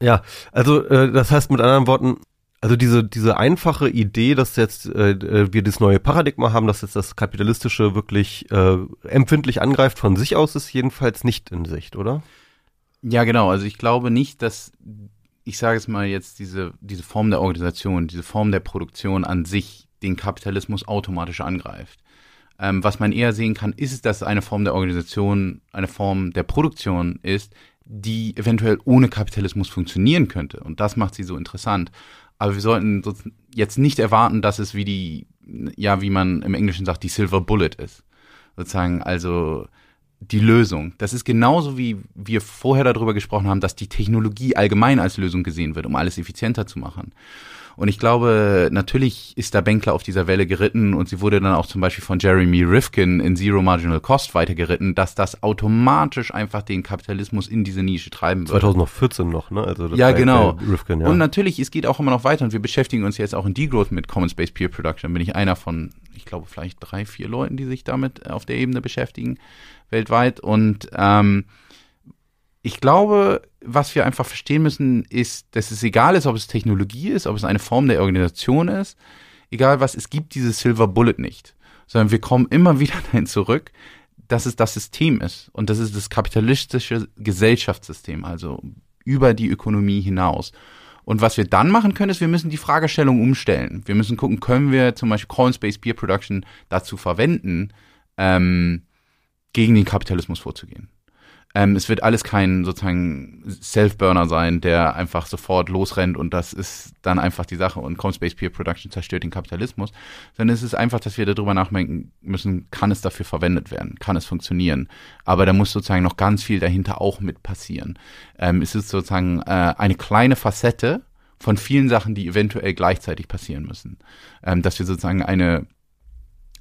Ja, also äh, das heißt mit anderen Worten, also diese, diese einfache Idee, dass jetzt äh, wir das neue Paradigma haben, dass jetzt das Kapitalistische wirklich äh, empfindlich angreift von sich aus, ist jedenfalls nicht in Sicht, oder? Ja, genau. Also ich glaube nicht, dass, ich sage es mal jetzt, diese, diese Form der Organisation, diese Form der Produktion an sich den Kapitalismus automatisch angreift. Ähm, was man eher sehen kann, ist, dass eine Form der Organisation, eine Form der Produktion ist, die eventuell ohne Kapitalismus funktionieren könnte. Und das macht sie so interessant. Aber wir sollten jetzt nicht erwarten, dass es wie die, ja, wie man im Englischen sagt, die Silver Bullet ist. Sozusagen, also die Lösung. Das ist genauso wie wir vorher darüber gesprochen haben, dass die Technologie allgemein als Lösung gesehen wird, um alles effizienter zu machen. Und ich glaube, natürlich ist da Benkler auf dieser Welle geritten und sie wurde dann auch zum Beispiel von Jeremy Rifkin in Zero Marginal Cost weitergeritten, dass das automatisch einfach den Kapitalismus in diese Nische treiben wird. 2014 noch, ne? Also ja, genau. Rifkin, ja. Und natürlich, es geht auch immer noch weiter und wir beschäftigen uns jetzt auch in Degrowth mit Common Space Peer Production. Bin ich einer von, ich glaube, vielleicht drei, vier Leuten, die sich damit auf der Ebene beschäftigen weltweit und ähm, ich glaube, was wir einfach verstehen müssen, ist, dass es egal ist, ob es Technologie ist, ob es eine Form der Organisation ist, egal was, es gibt dieses Silver Bullet nicht, sondern wir kommen immer wieder dahin zurück, dass es das System ist und das ist das kapitalistische Gesellschaftssystem, also über die Ökonomie hinaus. Und was wir dann machen können, ist, wir müssen die Fragestellung umstellen. Wir müssen gucken, können wir zum Beispiel Coin Space Beer Production dazu verwenden, ähm, gegen den Kapitalismus vorzugehen. Ähm, es wird alles kein sozusagen Self-Burner sein, der einfach sofort losrennt und das ist dann einfach die Sache und Space Peer Production zerstört den Kapitalismus, sondern es ist einfach, dass wir darüber nachdenken müssen, kann es dafür verwendet werden, kann es funktionieren, aber da muss sozusagen noch ganz viel dahinter auch mit passieren. Ähm, es ist sozusagen äh, eine kleine Facette von vielen Sachen, die eventuell gleichzeitig passieren müssen, ähm, dass wir sozusagen eine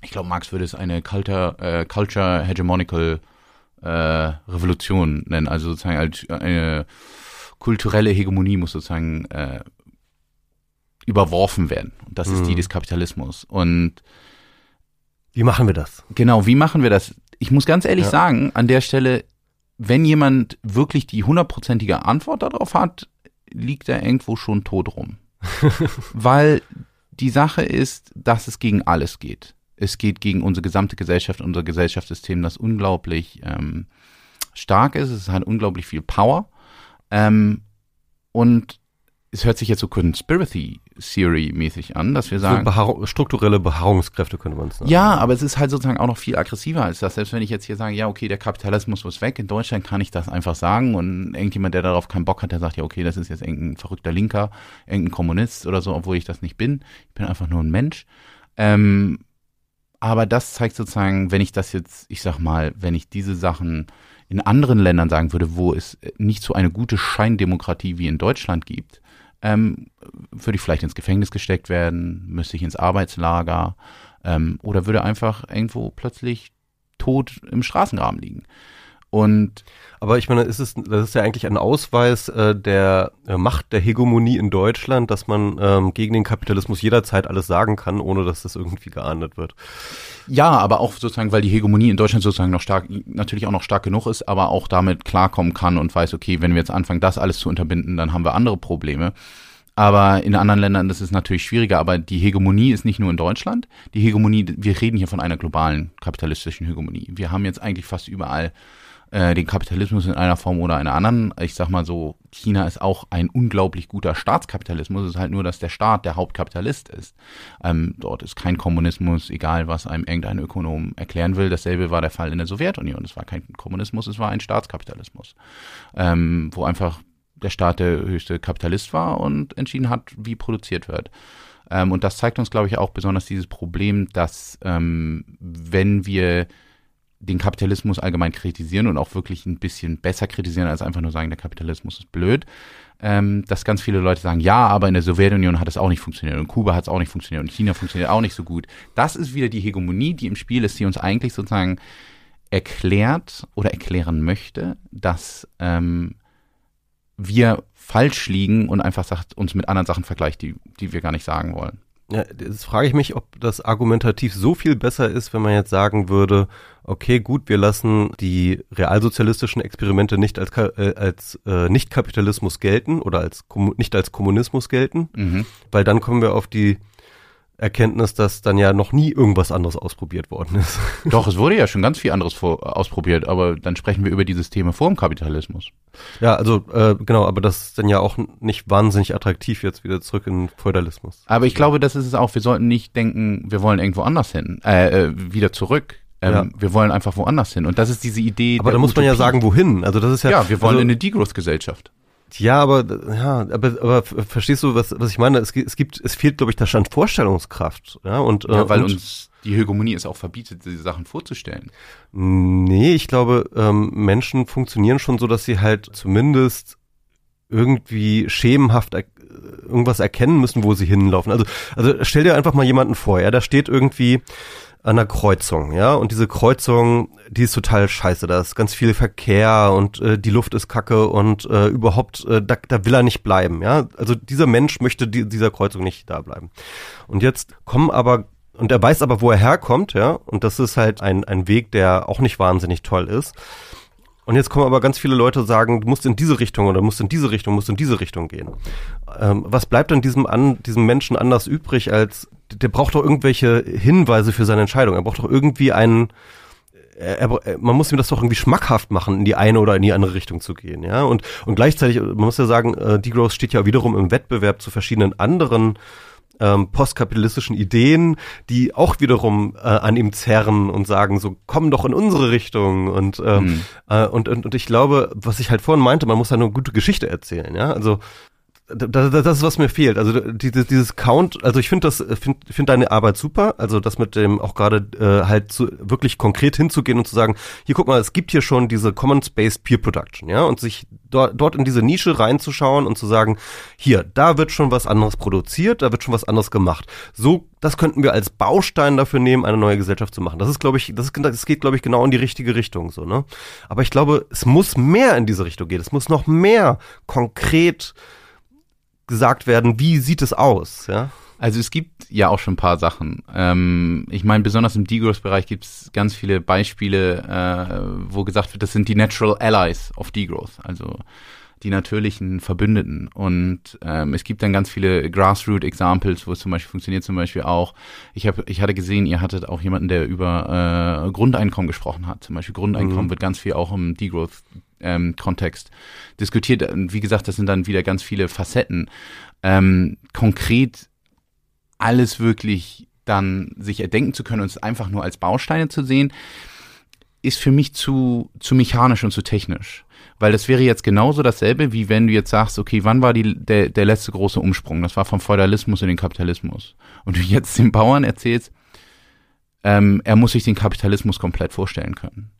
ich glaube, Marx würde es eine Culture, äh, Culture Hegemonical äh, Revolution nennen. Also sozusagen als eine kulturelle Hegemonie muss sozusagen äh, überworfen werden. Und das mhm. ist die mhm. des Kapitalismus. Und wie machen wir das? Genau, wie machen wir das? Ich muss ganz ehrlich ja. sagen, an der Stelle, wenn jemand wirklich die hundertprozentige Antwort darauf hat, liegt er irgendwo schon tot rum. Weil die Sache ist, dass es gegen alles geht. Es geht gegen unsere gesamte Gesellschaft, unser Gesellschaftssystem, das unglaublich ähm, stark ist. Es hat unglaublich viel Power. Ähm, und es hört sich jetzt so conspiracy Theory-mäßig an, dass wir sagen. So strukturelle Beharrungskräfte könnte man es nennen. Ja, aber es ist halt sozusagen auch noch viel aggressiver als das. Selbst wenn ich jetzt hier sage, ja, okay, der Kapitalismus muss weg, in Deutschland kann ich das einfach sagen und irgendjemand, der darauf keinen Bock hat, der sagt, ja, okay, das ist jetzt irgendein verrückter Linker, irgendein Kommunist oder so, obwohl ich das nicht bin. Ich bin einfach nur ein Mensch. Ähm, aber das zeigt sozusagen, wenn ich das jetzt, ich sag mal, wenn ich diese Sachen in anderen Ländern sagen würde, wo es nicht so eine gute Scheindemokratie wie in Deutschland gibt, ähm, würde ich vielleicht ins Gefängnis gesteckt werden, müsste ich ins Arbeitslager ähm, oder würde einfach irgendwo plötzlich tot im Straßengraben liegen. Und aber ich meine, ist es, das ist ja eigentlich ein Ausweis äh, der äh, Macht der Hegemonie in Deutschland, dass man ähm, gegen den Kapitalismus jederzeit alles sagen kann, ohne dass das irgendwie geahndet wird. Ja, aber auch sozusagen, weil die Hegemonie in Deutschland sozusagen noch stark, natürlich auch noch stark genug ist, aber auch damit klarkommen kann und weiß, okay, wenn wir jetzt anfangen, das alles zu unterbinden, dann haben wir andere Probleme. Aber in anderen Ländern das ist natürlich schwieriger. Aber die Hegemonie ist nicht nur in Deutschland. Die Hegemonie, wir reden hier von einer globalen kapitalistischen Hegemonie. Wir haben jetzt eigentlich fast überall äh, den Kapitalismus in einer Form oder einer anderen. Ich sag mal so, China ist auch ein unglaublich guter Staatskapitalismus. Es ist halt nur, dass der Staat der Hauptkapitalist ist. Ähm, dort ist kein Kommunismus, egal was einem irgendein Ökonom erklären will. Dasselbe war der Fall in der Sowjetunion. Es war kein Kommunismus, es war ein Staatskapitalismus, ähm, wo einfach der Staat der höchste Kapitalist war und entschieden hat, wie produziert wird. Ähm, und das zeigt uns, glaube ich, auch besonders dieses Problem, dass ähm, wenn wir den Kapitalismus allgemein kritisieren und auch wirklich ein bisschen besser kritisieren, als einfach nur sagen, der Kapitalismus ist blöd. Ähm, dass ganz viele Leute sagen, ja, aber in der Sowjetunion hat es auch nicht funktioniert und Kuba hat es auch nicht funktioniert und China funktioniert auch nicht so gut. Das ist wieder die Hegemonie, die im Spiel ist, die uns eigentlich sozusagen erklärt oder erklären möchte, dass ähm, wir falsch liegen und einfach sagt, uns mit anderen Sachen vergleicht, die, die wir gar nicht sagen wollen. Ja, jetzt frage ich mich, ob das argumentativ so viel besser ist, wenn man jetzt sagen würde, okay, gut, wir lassen die realsozialistischen Experimente nicht als, äh, als äh, Nicht-Kapitalismus gelten oder als nicht als Kommunismus gelten, mhm. weil dann kommen wir auf die Erkenntnis, dass dann ja noch nie irgendwas anderes ausprobiert worden ist. Doch, es wurde ja schon ganz viel anderes vor, ausprobiert, aber dann sprechen wir über die Systeme vor dem Kapitalismus. Ja, also äh, genau, aber das ist dann ja auch nicht wahnsinnig attraktiv jetzt wieder zurück in Feudalismus. Aber ich glaube, das ist es auch, wir sollten nicht denken, wir wollen irgendwo anders hin, äh, äh wieder zurück. Ähm, ja. Wir wollen einfach woanders hin. Und das ist diese Idee. Aber da muss Utopie. man ja sagen, wohin. Also das ist ja. Ja, wir wollen also, in eine Degrowth-Gesellschaft. Ja, aber ja, aber, aber verstehst du, was, was ich meine? Es, es gibt, es fehlt, glaube ich, da Stand Vorstellungskraft. Ja, und, ja, äh, weil und, uns die Hegemonie es auch verbietet, diese Sachen vorzustellen. Nee, ich glaube, ähm, Menschen funktionieren schon so, dass sie halt zumindest irgendwie schemenhaft er irgendwas erkennen müssen, wo sie hinlaufen. Also, also stell dir einfach mal jemanden vor, ja, da steht irgendwie an einer Kreuzung, ja, und diese Kreuzung, die ist total scheiße, da ist ganz viel Verkehr und äh, die Luft ist kacke und äh, überhaupt, äh, da, da will er nicht bleiben, ja, also dieser Mensch möchte die, dieser Kreuzung nicht da bleiben. Und jetzt kommen aber, und er weiß aber, wo er herkommt, ja, und das ist halt ein, ein Weg, der auch nicht wahnsinnig toll ist. Und jetzt kommen aber ganz viele Leute sagen, du musst in diese Richtung oder musst in diese Richtung, musst in diese Richtung gehen. Ähm, was bleibt dann diesem, an, diesem Menschen anders übrig, als der braucht doch irgendwelche Hinweise für seine Entscheidung. Er braucht doch irgendwie einen, er, er, man muss ihm das doch irgendwie schmackhaft machen, in die eine oder in die andere Richtung zu gehen, ja. Und, und gleichzeitig, man muss ja sagen, äh, Degrowth steht ja wiederum im Wettbewerb zu verschiedenen anderen ähm, postkapitalistischen Ideen, die auch wiederum äh, an ihm zerren und sagen, so komm doch in unsere Richtung und, ähm, mhm. äh, und, und und ich glaube, was ich halt vorhin meinte, man muss da eine gute Geschichte erzählen, ja, also das, das ist was mir fehlt. Also dieses, dieses Count, also ich finde das, finde find deine Arbeit super. Also das mit dem auch gerade äh, halt zu, wirklich konkret hinzugehen und zu sagen, hier guck mal, es gibt hier schon diese Common Space Peer Production, ja, und sich dort, dort in diese Nische reinzuschauen und zu sagen, hier, da wird schon was anderes produziert, da wird schon was anderes gemacht. So, das könnten wir als Baustein dafür nehmen, eine neue Gesellschaft zu machen. Das ist, glaube ich, das, das geht, glaube ich, genau in die richtige Richtung, so ne. Aber ich glaube, es muss mehr in diese Richtung gehen. Es muss noch mehr konkret gesagt werden, wie sieht es aus, ja? Also es gibt ja auch schon ein paar Sachen. Ähm, ich meine, besonders im Degrowth-Bereich gibt es ganz viele Beispiele, äh, wo gesagt wird, das sind die Natural Allies of Degrowth, also die natürlichen Verbündeten. Und ähm, es gibt dann ganz viele Grassroot-Examples, wo es zum Beispiel funktioniert, zum Beispiel auch, ich, hab, ich hatte gesehen, ihr hattet auch jemanden, der über äh, Grundeinkommen gesprochen hat. Zum Beispiel Grundeinkommen mhm. wird ganz viel auch im Degrowth ähm, Kontext diskutiert. Und wie gesagt, das sind dann wieder ganz viele Facetten. Ähm, konkret alles wirklich dann sich erdenken zu können und es einfach nur als Bausteine zu sehen, ist für mich zu, zu mechanisch und zu technisch. Weil das wäre jetzt genauso dasselbe, wie wenn du jetzt sagst, okay, wann war die, der, der letzte große Umsprung? Das war vom Feudalismus in den Kapitalismus. Und du jetzt den Bauern erzählst, ähm, er muss sich den Kapitalismus komplett vorstellen können.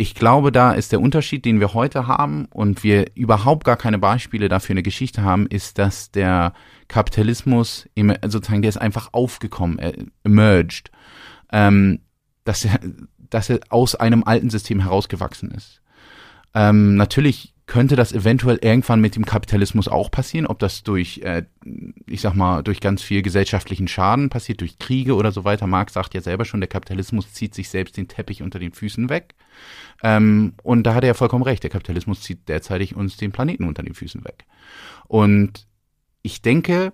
Ich glaube, da ist der Unterschied, den wir heute haben und wir überhaupt gar keine Beispiele dafür in der Geschichte haben, ist, dass der Kapitalismus sozusagen, der ist einfach aufgekommen, emerged, ähm, dass er, dass er aus einem alten System herausgewachsen ist. Ähm, natürlich könnte das eventuell irgendwann mit dem Kapitalismus auch passieren, ob das durch, äh, ich sag mal, durch ganz viel gesellschaftlichen Schaden passiert, durch Kriege oder so weiter. Marx sagt ja selber schon, der Kapitalismus zieht sich selbst den Teppich unter den Füßen weg. Ähm, und da hat er ja vollkommen recht, der Kapitalismus zieht derzeitig uns den Planeten unter den Füßen weg. Und ich denke,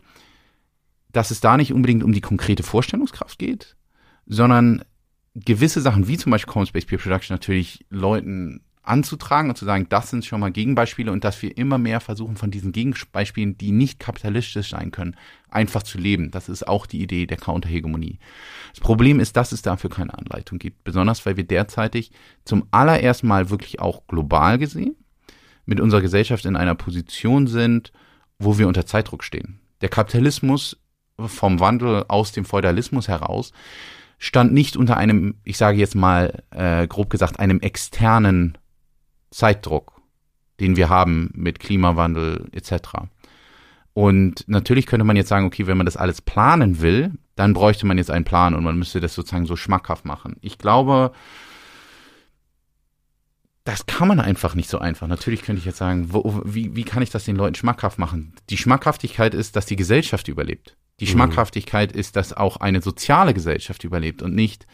dass es da nicht unbedingt um die konkrete Vorstellungskraft geht, sondern gewisse Sachen wie zum Beispiel Common Space Peer Production natürlich Leuten anzutragen und zu sagen, das sind schon mal Gegenbeispiele und dass wir immer mehr versuchen, von diesen Gegenbeispielen, die nicht kapitalistisch sein können, einfach zu leben. Das ist auch die Idee der Counterhegemonie. Das Problem ist, dass es dafür keine Anleitung gibt, besonders weil wir derzeitig zum allerersten Mal wirklich auch global gesehen mit unserer Gesellschaft in einer Position sind, wo wir unter Zeitdruck stehen. Der Kapitalismus vom Wandel aus dem Feudalismus heraus stand nicht unter einem, ich sage jetzt mal äh, grob gesagt, einem externen Zeitdruck, den wir haben mit Klimawandel etc. Und natürlich könnte man jetzt sagen, okay, wenn man das alles planen will, dann bräuchte man jetzt einen Plan und man müsste das sozusagen so schmackhaft machen. Ich glaube, das kann man einfach nicht so einfach. Natürlich könnte ich jetzt sagen, wo, wie, wie kann ich das den Leuten schmackhaft machen? Die Schmackhaftigkeit ist, dass die Gesellschaft überlebt. Die mhm. Schmackhaftigkeit ist, dass auch eine soziale Gesellschaft überlebt und nicht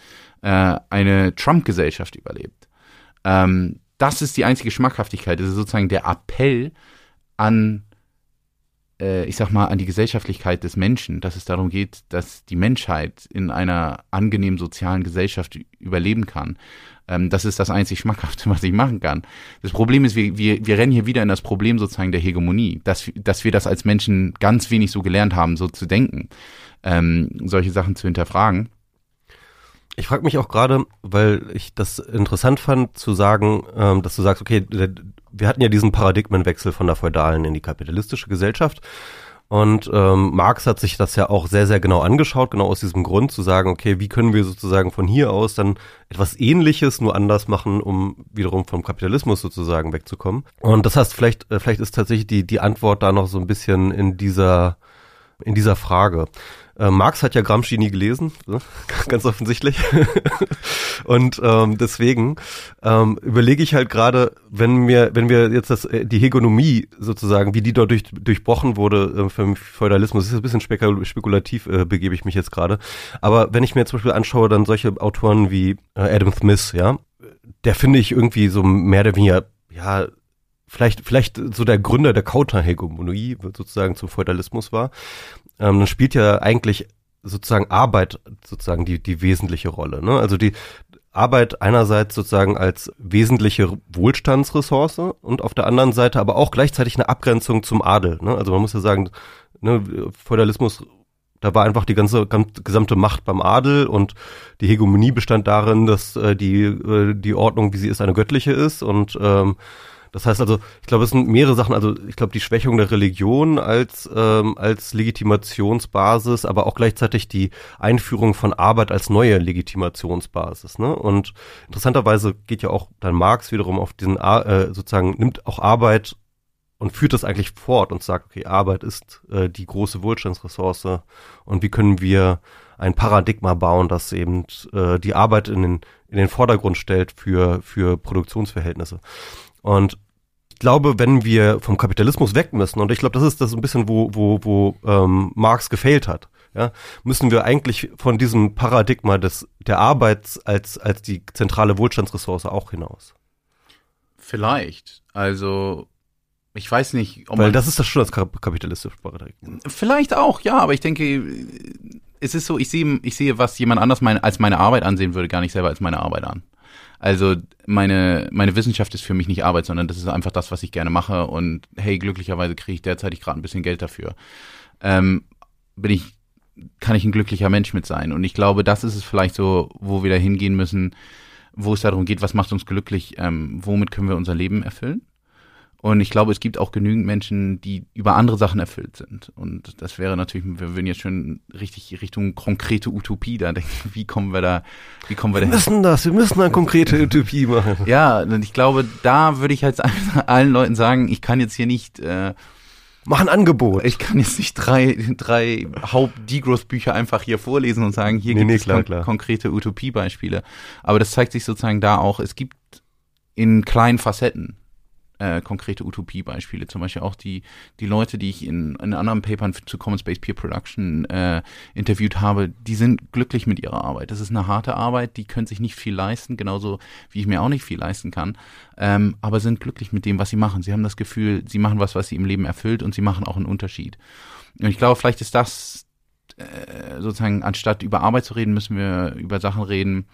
äh, eine Trump-Gesellschaft überlebt. Ähm, das ist die einzige Schmackhaftigkeit. Das ist sozusagen der Appell an, äh, ich sag mal, an die Gesellschaftlichkeit des Menschen, dass es darum geht, dass die Menschheit in einer angenehmen sozialen Gesellschaft überleben kann. Ähm, das ist das einzig Schmackhafte, was ich machen kann. Das Problem ist, wir, wir, wir rennen hier wieder in das Problem sozusagen der Hegemonie, dass, dass wir das als Menschen ganz wenig so gelernt haben, so zu denken, ähm, solche Sachen zu hinterfragen. Ich frage mich auch gerade, weil ich das interessant fand, zu sagen, ähm, dass du sagst, okay, wir hatten ja diesen Paradigmenwechsel von der feudalen in die kapitalistische Gesellschaft. Und ähm, Marx hat sich das ja auch sehr, sehr genau angeschaut, genau aus diesem Grund zu sagen, okay, wie können wir sozusagen von hier aus dann etwas Ähnliches nur anders machen, um wiederum vom Kapitalismus sozusagen wegzukommen. Und das heißt, vielleicht, äh, vielleicht ist tatsächlich die, die Antwort da noch so ein bisschen in dieser, in dieser Frage. Äh, Marx hat ja Gramsci nie gelesen, ne? ganz offensichtlich. und ähm, deswegen ähm, überlege ich halt gerade, wenn wir, wenn wir jetzt das, äh, die Hegemonie sozusagen, wie die dort durch, durchbrochen wurde äh, für Feudalismus, ist ein bisschen spekulativ, äh, begebe ich mich jetzt gerade. Aber wenn ich mir zum Beispiel anschaue, dann solche Autoren wie äh, Adam Smith, ja, der finde ich irgendwie so mehr oder weniger, ja, vielleicht, vielleicht so der Gründer der Counterhegemonie sozusagen zum Feudalismus war ähm, dann spielt ja eigentlich sozusagen Arbeit sozusagen die, die wesentliche Rolle. Ne? Also die Arbeit einerseits sozusagen als wesentliche Wohlstandsressource und auf der anderen Seite aber auch gleichzeitig eine Abgrenzung zum Adel. Ne? Also man muss ja sagen, ne, Feudalismus da war einfach die ganze gesamte Macht beim Adel und die Hegemonie bestand darin, dass äh, die äh, die Ordnung, wie sie ist, eine göttliche ist und ähm, das heißt also, ich glaube, es sind mehrere Sachen. Also ich glaube, die Schwächung der Religion als ähm, als Legitimationsbasis, aber auch gleichzeitig die Einführung von Arbeit als neue Legitimationsbasis. Ne? Und interessanterweise geht ja auch dann Marx wiederum auf diesen äh, sozusagen nimmt auch Arbeit und führt das eigentlich fort und sagt, okay, Arbeit ist äh, die große Wohlstandsressource und wie können wir ein Paradigma bauen, das eben äh, die Arbeit in den, in den Vordergrund stellt für, für Produktionsverhältnisse. Und ich glaube, wenn wir vom Kapitalismus weg müssen, und ich glaube, das ist das ein bisschen, wo, wo, wo ähm, Marx gefehlt hat, ja, müssen wir eigentlich von diesem Paradigma des, der Arbeit als, als die zentrale Wohlstandsressource auch hinaus. Vielleicht. Also, ich weiß nicht, ob Weil das ist das schon das kapitalistische Paradigma. Vielleicht auch, ja, aber ich denke, es ist so, ich sehe, ich sehe, was jemand anders meine, als meine Arbeit ansehen würde, gar nicht selber als meine Arbeit an. Also meine, meine Wissenschaft ist für mich nicht Arbeit, sondern das ist einfach das, was ich gerne mache. Und hey, glücklicherweise kriege ich derzeitig gerade ein bisschen Geld dafür. Ähm, bin ich kann ich ein glücklicher Mensch mit sein. Und ich glaube, das ist es vielleicht so, wo wir da hingehen müssen, wo es darum geht, was macht uns glücklich, ähm, womit können wir unser Leben erfüllen. Und ich glaube, es gibt auch genügend Menschen, die über andere Sachen erfüllt sind. Und das wäre natürlich, wir würden jetzt schon richtig Richtung konkrete Utopie da denken. Wie kommen wir da, wie kommen wir da Wir müssen das, wir müssen eine konkrete Utopie machen. Ja, und ich glaube, da würde ich halt allen Leuten sagen, ich kann jetzt hier nicht, äh, Mach ein Angebot. ich kann jetzt nicht drei, drei Haupt-Degrowth-Bücher einfach hier vorlesen und sagen, hier Nee, gibt nee, es klar, kon konkrete Utopiebeispiele. Aber das zeigt sich sozusagen da auch, es gibt in kleinen Facetten äh, konkrete Utopiebeispiele. Zum Beispiel auch die, die Leute, die ich in, in anderen Papern zu Common Space Peer Production äh, interviewt habe, die sind glücklich mit ihrer Arbeit. Das ist eine harte Arbeit, die können sich nicht viel leisten, genauso wie ich mir auch nicht viel leisten kann, ähm, aber sind glücklich mit dem, was sie machen. Sie haben das Gefühl, sie machen was, was sie im Leben erfüllt und sie machen auch einen Unterschied. Und ich glaube, vielleicht ist das äh, sozusagen, anstatt über Arbeit zu reden, müssen wir über Sachen reden,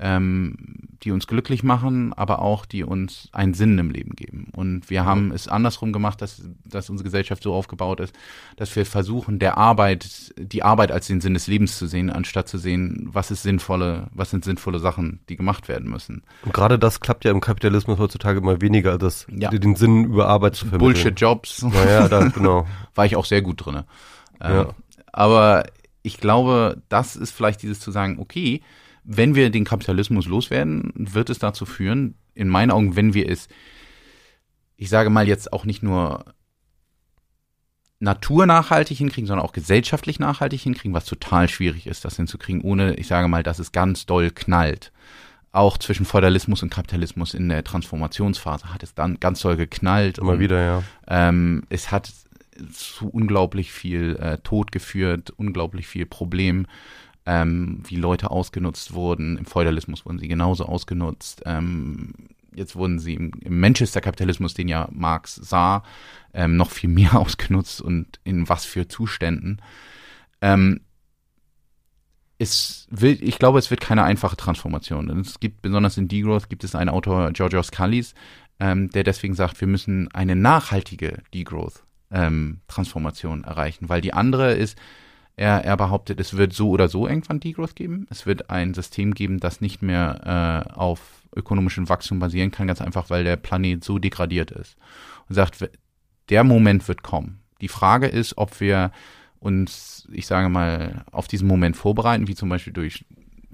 ähm, die uns glücklich machen, aber auch die uns einen Sinn im Leben geben. Und wir haben es andersrum gemacht, dass, dass unsere Gesellschaft so aufgebaut ist, dass wir versuchen, der Arbeit, die Arbeit als den Sinn des Lebens zu sehen, anstatt zu sehen, was ist sinnvolle, was sind sinnvolle Sachen, die gemacht werden müssen. Und gerade das klappt ja im Kapitalismus heutzutage immer weniger, das, Ja. den Sinn über Arbeit zu vermitteln. Bullshit-Jobs. Naja, da, genau. war ich auch sehr gut drinne. Ähm, Ja. Aber ich glaube, das ist vielleicht dieses zu sagen, okay, wenn wir den Kapitalismus loswerden, wird es dazu führen, in meinen Augen, wenn wir es, ich sage mal jetzt auch nicht nur naturnachhaltig hinkriegen, sondern auch gesellschaftlich nachhaltig hinkriegen, was total schwierig ist, das hinzukriegen, ohne, ich sage mal, dass es ganz doll knallt. Auch zwischen Feudalismus und Kapitalismus in der Transformationsphase hat es dann ganz doll geknallt. Immer und wieder, ja. ähm, es hat zu unglaublich viel äh, Tod geführt, unglaublich viel Problem, ähm, wie Leute ausgenutzt wurden. Im Feudalismus wurden sie genauso ausgenutzt. Ähm, jetzt wurden sie im, im Manchester-Kapitalismus, den ja Marx sah, ähm, noch viel mehr ausgenutzt und in was für Zuständen. Ähm, es will, ich glaube, es wird keine einfache Transformation. Es gibt, besonders in Degrowth, gibt es einen Autor, Georgios Kallis, ähm, der deswegen sagt, wir müssen eine nachhaltige Degrowth-Transformation erreichen, weil die andere ist, er, er behauptet, es wird so oder so irgendwann Degrowth geben. Es wird ein System geben, das nicht mehr äh, auf ökonomischem Wachstum basieren kann, ganz einfach, weil der Planet so degradiert ist. Und sagt, der Moment wird kommen. Die Frage ist, ob wir uns, ich sage mal, auf diesen Moment vorbereiten, wie zum Beispiel durch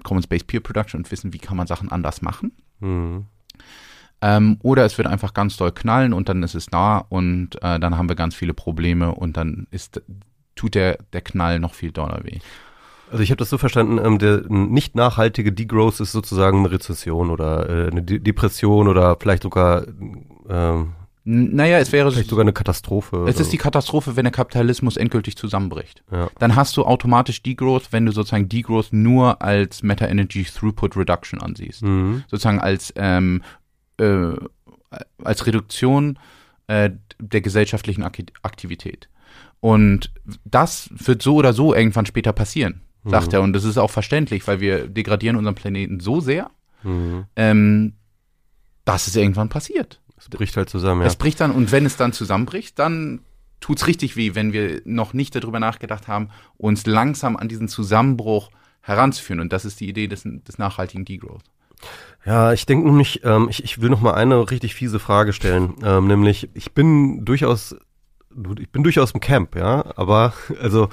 Common Space Peer Production und wissen, wie kann man Sachen anders machen. Mhm. Ähm, oder es wird einfach ganz doll knallen und dann ist es da und äh, dann haben wir ganz viele Probleme und dann ist, tut der, der Knall noch viel doller weh. Also ich habe das so verstanden, ähm, der nicht nachhaltige Degrowth ist sozusagen eine Rezession oder äh, eine De Depression oder vielleicht sogar ähm, naja, es wäre vielleicht sogar eine Katastrophe. Es ist die Katastrophe, wenn der Kapitalismus endgültig zusammenbricht. Ja. Dann hast du automatisch Degrowth, wenn du sozusagen Degrowth nur als Meta-Energy Throughput Reduction ansiehst. Mhm. Sozusagen als, ähm, äh, als Reduktion äh, der gesellschaftlichen Aktivität. Und das wird so oder so irgendwann später passieren, sagt Mhm. er. Und das ist auch verständlich, weil wir degradieren unseren Planeten so sehr, Mhm. ähm, dass es irgendwann passiert. Es bricht halt zusammen, ja. Es bricht dann, und wenn es dann zusammenbricht, dann tut's richtig weh, wenn wir noch nicht darüber nachgedacht haben, uns langsam an diesen Zusammenbruch heranzuführen. Und das ist die Idee des, des nachhaltigen Degrowth. Ja, ich denke nämlich, ähm, ich, ich will noch mal eine richtig fiese Frage stellen, ähm, nämlich ich bin durchaus, ich bin durchaus im Camp, ja, aber also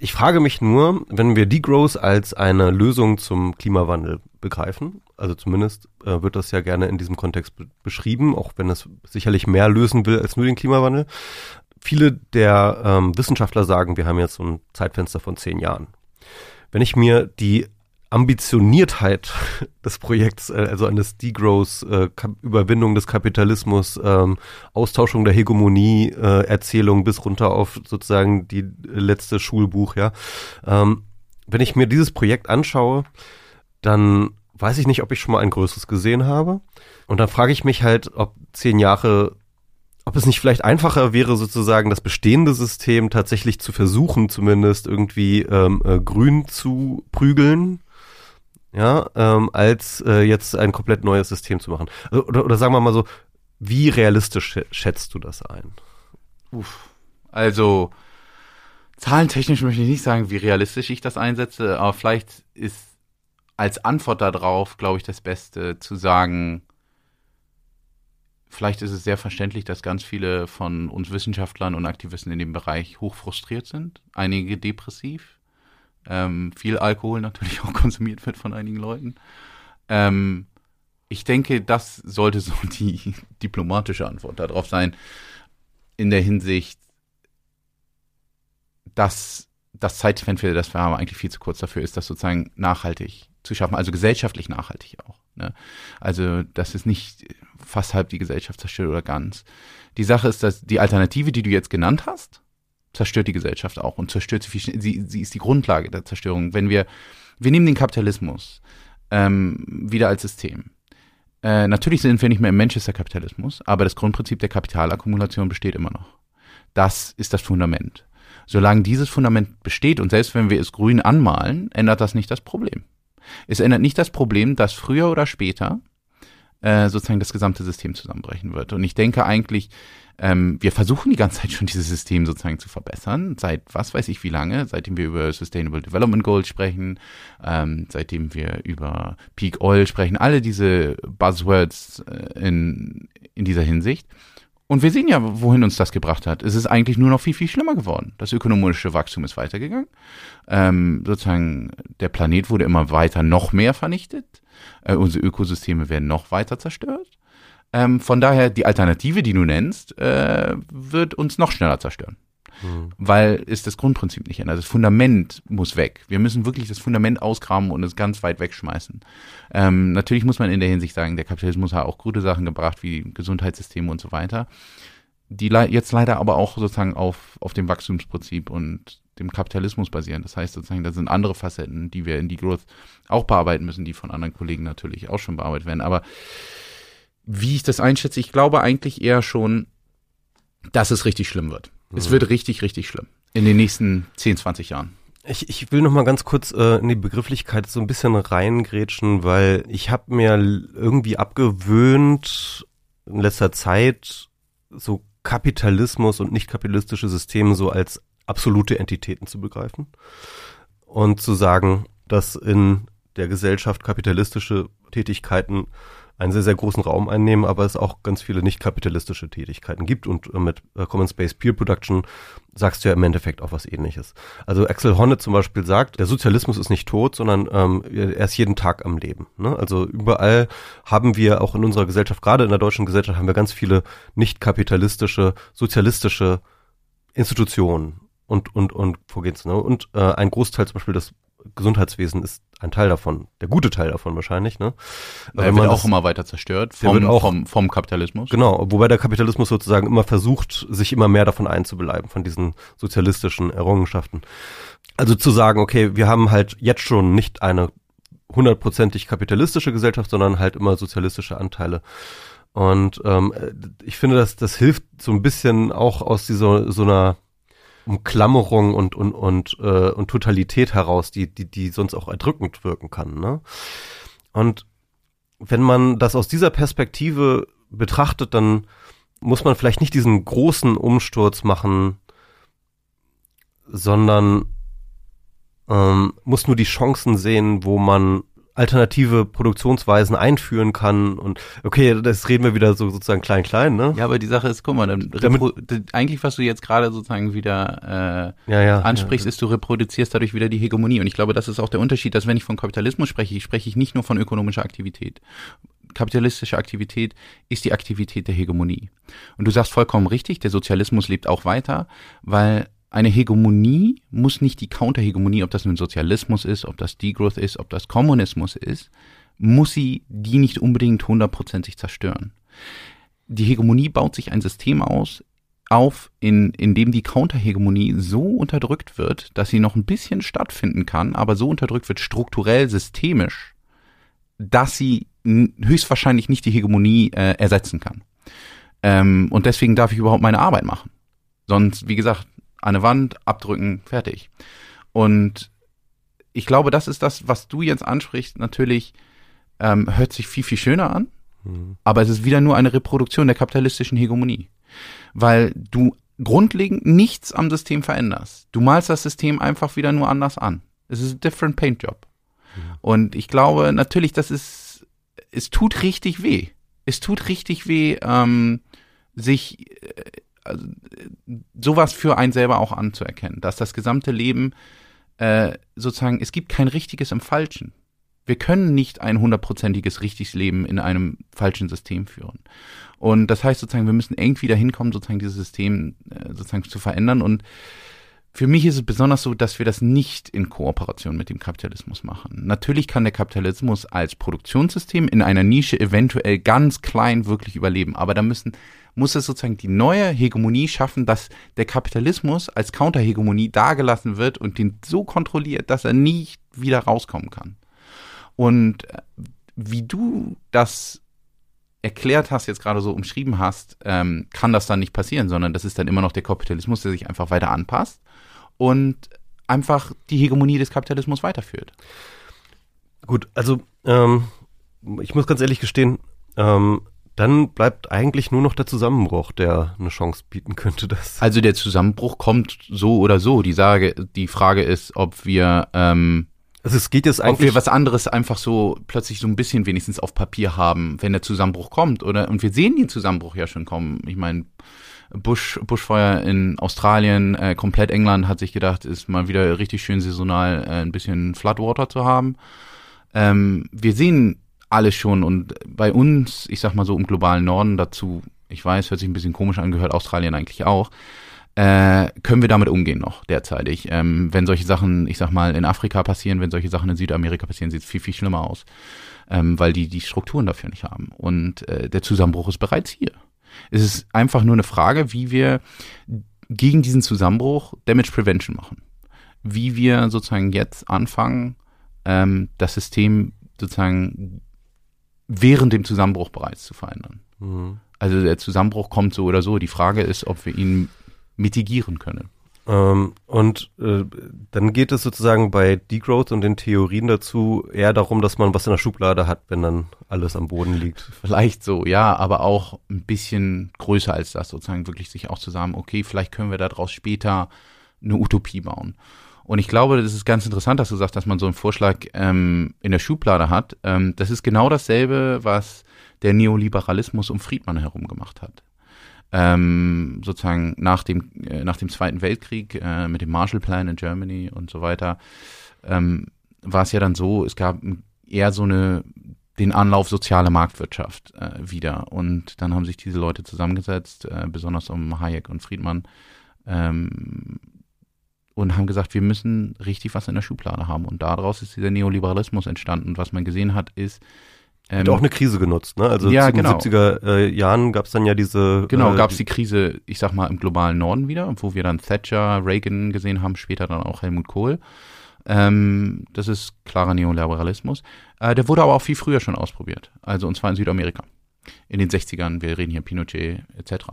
ich frage mich nur, wenn wir Degrowth als eine Lösung zum Klimawandel begreifen, also zumindest äh, wird das ja gerne in diesem Kontext be beschrieben, auch wenn es sicherlich mehr lösen will als nur den Klimawandel. Viele der ähm, Wissenschaftler sagen, wir haben jetzt so ein Zeitfenster von zehn Jahren. Wenn ich mir die Ambitioniertheit des Projekts, äh, also eines Degrowth, äh, des Kapitalismus, ähm, Austauschung der Hegemonie, äh, Erzählung bis runter auf sozusagen die letzte Schulbuch, ja. Ähm, wenn ich mir dieses Projekt anschaue, dann weiß ich nicht, ob ich schon mal ein größeres gesehen habe. Und dann frage ich mich halt, ob zehn Jahre, ob es nicht vielleicht einfacher wäre, sozusagen das bestehende System tatsächlich zu versuchen, zumindest irgendwie ähm, äh, grün zu prügeln, ja, ähm, als äh, jetzt ein komplett neues System zu machen. Also, oder, oder sagen wir mal so, wie realistisch schä- schätzt du das ein? Uff. Also, Zahlentechnisch möchte ich nicht sagen, wie realistisch ich das einsetze, aber vielleicht ist als Antwort darauf, glaube ich, das Beste zu sagen, vielleicht ist es sehr verständlich, dass ganz viele von uns Wissenschaftlern und Aktivisten in dem Bereich hoch frustriert sind, einige depressiv, ähm, viel Alkohol natürlich auch konsumiert wird von einigen Leuten. Ähm, ich denke, das sollte so die diplomatische Antwort darauf sein, in der Hinsicht, dass das Zeitfenster, das wir haben, eigentlich viel zu kurz dafür ist, das sozusagen nachhaltig zu schaffen, also gesellschaftlich nachhaltig auch. Ne? Also, das ist nicht fast halb die Gesellschaft zerstört oder ganz. Die Sache ist, dass die Alternative, die du jetzt genannt hast, zerstört die Gesellschaft auch und zerstört sie, viel, sie, sie ist die Grundlage der Zerstörung. Wenn wir, wir nehmen den Kapitalismus ähm, wieder als System. Äh, natürlich sind wir nicht mehr im Manchester-Kapitalismus, aber das Grundprinzip der Kapitalakkumulation besteht immer noch. Das ist das Fundament. Solange dieses Fundament besteht und selbst wenn wir es grün anmalen, ändert das nicht das Problem. Es ändert nicht das Problem, dass früher oder später äh, sozusagen das gesamte System zusammenbrechen wird. Und ich denke eigentlich, ähm, wir versuchen die ganze Zeit schon dieses System sozusagen zu verbessern, seit was weiß ich wie lange, seitdem wir über Sustainable Development Goals sprechen, ähm, seitdem wir über Peak Oil sprechen, alle diese Buzzwords äh, in, in dieser Hinsicht. Und wir sehen ja, wohin uns das gebracht hat. Es ist eigentlich nur noch viel, viel schlimmer geworden. Das ökonomische Wachstum ist weitergegangen. Ähm, sozusagen, der Planet wurde immer weiter noch mehr vernichtet. Äh, unsere Ökosysteme werden noch weiter zerstört. Ähm, von daher, die Alternative, die du nennst, äh, wird uns noch schneller zerstören. Mhm. Weil es das Grundprinzip nicht ändert. Das Fundament muss weg. Wir müssen wirklich das Fundament ausgraben und es ganz weit wegschmeißen. Ähm, natürlich muss man in der Hinsicht sagen, der Kapitalismus hat auch gute Sachen gebracht, wie Gesundheitssysteme und so weiter, die le jetzt leider aber auch sozusagen auf, auf dem Wachstumsprinzip und dem Kapitalismus basieren. Das heißt sozusagen, da sind andere Facetten, die wir in die Growth auch bearbeiten müssen, die von anderen Kollegen natürlich auch schon bearbeitet werden. Aber wie ich das einschätze, ich glaube eigentlich eher schon, dass es richtig schlimm wird. Mhm. Es wird richtig, richtig schlimm. In den nächsten 10, 20 Jahren. Ich, ich will noch mal ganz kurz äh, in die Begrifflichkeit so ein bisschen reingrätschen, weil ich habe mir irgendwie abgewöhnt in letzter Zeit so Kapitalismus und nicht kapitalistische Systeme so als absolute Entitäten zu begreifen und zu sagen, dass in der Gesellschaft kapitalistische Tätigkeiten einen sehr, sehr großen Raum einnehmen, aber es auch ganz viele nicht kapitalistische Tätigkeiten gibt und äh, mit äh, Common Space Peer Production sagst du ja im Endeffekt auch was ähnliches. Also Axel Honneth zum Beispiel sagt, der Sozialismus ist nicht tot, sondern ähm, er ist jeden Tag am Leben. Ne? Also überall haben wir auch in unserer Gesellschaft, gerade in der deutschen Gesellschaft, haben wir ganz viele nicht kapitalistische, sozialistische Institutionen und und und vorgeht's ne und äh, ein Großteil zum Beispiel des Gesundheitswesen ist ein Teil davon, der gute Teil davon wahrscheinlich, ne? Der wird auch immer weiter zerstört vom, auch, vom, vom Kapitalismus. Genau, wobei der Kapitalismus sozusagen immer versucht, sich immer mehr davon einzubeleiben, von diesen sozialistischen Errungenschaften. Also zu sagen, okay, wir haben halt jetzt schon nicht eine hundertprozentig kapitalistische Gesellschaft, sondern halt immer sozialistische Anteile. Und ähm, ich finde, dass das hilft so ein bisschen auch aus dieser so einer Umklammerung und und und äh, und Totalität heraus, die die die sonst auch erdrückend wirken kann. Ne? Und wenn man das aus dieser Perspektive betrachtet, dann muss man vielleicht nicht diesen großen Umsturz machen, sondern ähm, muss nur die Chancen sehen, wo man alternative Produktionsweisen einführen kann und okay, das reden wir wieder so sozusagen klein klein, ne? Ja, aber die Sache ist, guck mal, dann Damit, eigentlich was du jetzt gerade sozusagen wieder äh, ja, ja, ansprichst, ja. ist du reproduzierst dadurch wieder die Hegemonie und ich glaube, das ist auch der Unterschied, dass wenn ich von Kapitalismus spreche, ich spreche ich nicht nur von ökonomischer Aktivität. Kapitalistische Aktivität ist die Aktivität der Hegemonie. Und du sagst vollkommen richtig, der Sozialismus lebt auch weiter, weil eine Hegemonie muss nicht die Counterhegemonie, ob das nun Sozialismus ist, ob das Degrowth ist, ob das Kommunismus ist, muss sie die nicht unbedingt hundertprozentig zerstören. Die Hegemonie baut sich ein System aus, auf, in, in dem die Counterhegemonie so unterdrückt wird, dass sie noch ein bisschen stattfinden kann, aber so unterdrückt wird strukturell, systemisch, dass sie höchstwahrscheinlich nicht die Hegemonie äh, ersetzen kann. Ähm, und deswegen darf ich überhaupt meine Arbeit machen. Sonst, wie gesagt, eine Wand, abdrücken, fertig. Und ich glaube, das ist das, was du jetzt ansprichst, natürlich ähm, hört sich viel, viel schöner an, mhm. aber es ist wieder nur eine Reproduktion der kapitalistischen Hegemonie. Weil du grundlegend nichts am System veränderst. Du malst das System einfach wieder nur anders an. Es ist ein different paint job. Mhm. Und ich glaube natürlich, das ist, es tut richtig weh. Es tut richtig weh, ähm, sich äh, also, sowas für einen selber auch anzuerkennen, dass das gesamte Leben äh, sozusagen, es gibt kein richtiges im Falschen. Wir können nicht ein hundertprozentiges richtiges Leben in einem falschen System führen. Und das heißt sozusagen, wir müssen irgendwie dahin kommen, sozusagen dieses System äh, sozusagen zu verändern. Und für mich ist es besonders so, dass wir das nicht in Kooperation mit dem Kapitalismus machen. Natürlich kann der Kapitalismus als Produktionssystem in einer Nische eventuell ganz klein wirklich überleben, aber da müssen muss es sozusagen die neue Hegemonie schaffen, dass der Kapitalismus als Counterhegemonie dagelassen wird und den so kontrolliert, dass er nicht wieder rauskommen kann. Und äh, wie du das erklärt hast, jetzt gerade so umschrieben hast, ähm, kann das dann nicht passieren, sondern das ist dann immer noch der Kapitalismus, der sich einfach weiter anpasst und einfach die Hegemonie des Kapitalismus weiterführt. Gut, also ähm, ich muss ganz ehrlich gestehen, ähm, dann bleibt eigentlich nur noch der Zusammenbruch, der eine Chance bieten könnte. Das. Also der Zusammenbruch kommt so oder so. Die Sage, die Frage ist, ob wir ähm, also es geht jetzt eigentlich. Ob wir was anderes einfach so plötzlich so ein bisschen wenigstens auf Papier haben, wenn der Zusammenbruch kommt, oder? Und wir sehen den Zusammenbruch ja schon kommen. Ich meine, Bush, Bushfeuer in Australien, äh, komplett England hat sich gedacht, ist mal wieder richtig schön saisonal äh, ein bisschen Floodwater zu haben. Ähm, wir sehen alles schon und bei uns, ich sag mal so im globalen Norden dazu, ich weiß, hört sich ein bisschen komisch an, gehört Australien eigentlich auch, äh, können wir damit umgehen noch derzeitig. Ähm, wenn solche Sachen, ich sag mal, in Afrika passieren, wenn solche Sachen in Südamerika passieren, sieht es viel, viel schlimmer aus, ähm, weil die die Strukturen dafür nicht haben. Und äh, der Zusammenbruch ist bereits hier. Es ist einfach nur eine Frage, wie wir gegen diesen Zusammenbruch Damage Prevention machen. Wie wir sozusagen jetzt anfangen, ähm, das System sozusagen während dem Zusammenbruch bereits zu verändern. Mhm. Also der Zusammenbruch kommt so oder so. Die Frage ist, ob wir ihn mitigieren können. Ähm, und äh, dann geht es sozusagen bei Degrowth und den Theorien dazu eher darum, dass man was in der Schublade hat, wenn dann alles am Boden liegt. Vielleicht so, ja, aber auch ein bisschen größer als das, sozusagen wirklich sich auch zu sagen, okay, vielleicht können wir daraus später eine Utopie bauen. Und ich glaube, das ist ganz interessant, dass du sagst, dass man so einen Vorschlag ähm, in der Schublade hat. Ähm, das ist genau dasselbe, was der Neoliberalismus um Friedmann herum gemacht hat ähm, sozusagen nach dem, äh, nach dem Zweiten Weltkrieg äh, mit dem Marshallplan in Germany und so weiter, ähm, war es ja dann so, es gab eher so eine den Anlauf soziale Marktwirtschaft äh, wieder. Und dann haben sich diese Leute zusammengesetzt, äh, besonders um Hayek und Friedmann, ähm, und haben gesagt, wir müssen richtig was in der Schublade haben. Und daraus ist dieser Neoliberalismus entstanden. Und was man gesehen hat, ist, ähm, Hat auch eine Krise genutzt, ne? Also ja, in den genau. 70er äh, Jahren gab es dann ja diese. Genau, äh, gab es die Krise, ich sag mal, im globalen Norden wieder, wo wir dann Thatcher, Reagan gesehen haben, später dann auch Helmut Kohl. Ähm, das ist klarer Neoliberalismus. Äh, der wurde aber auch viel früher schon ausprobiert. Also und zwar in Südamerika. In den 60ern, wir reden hier Pinochet etc.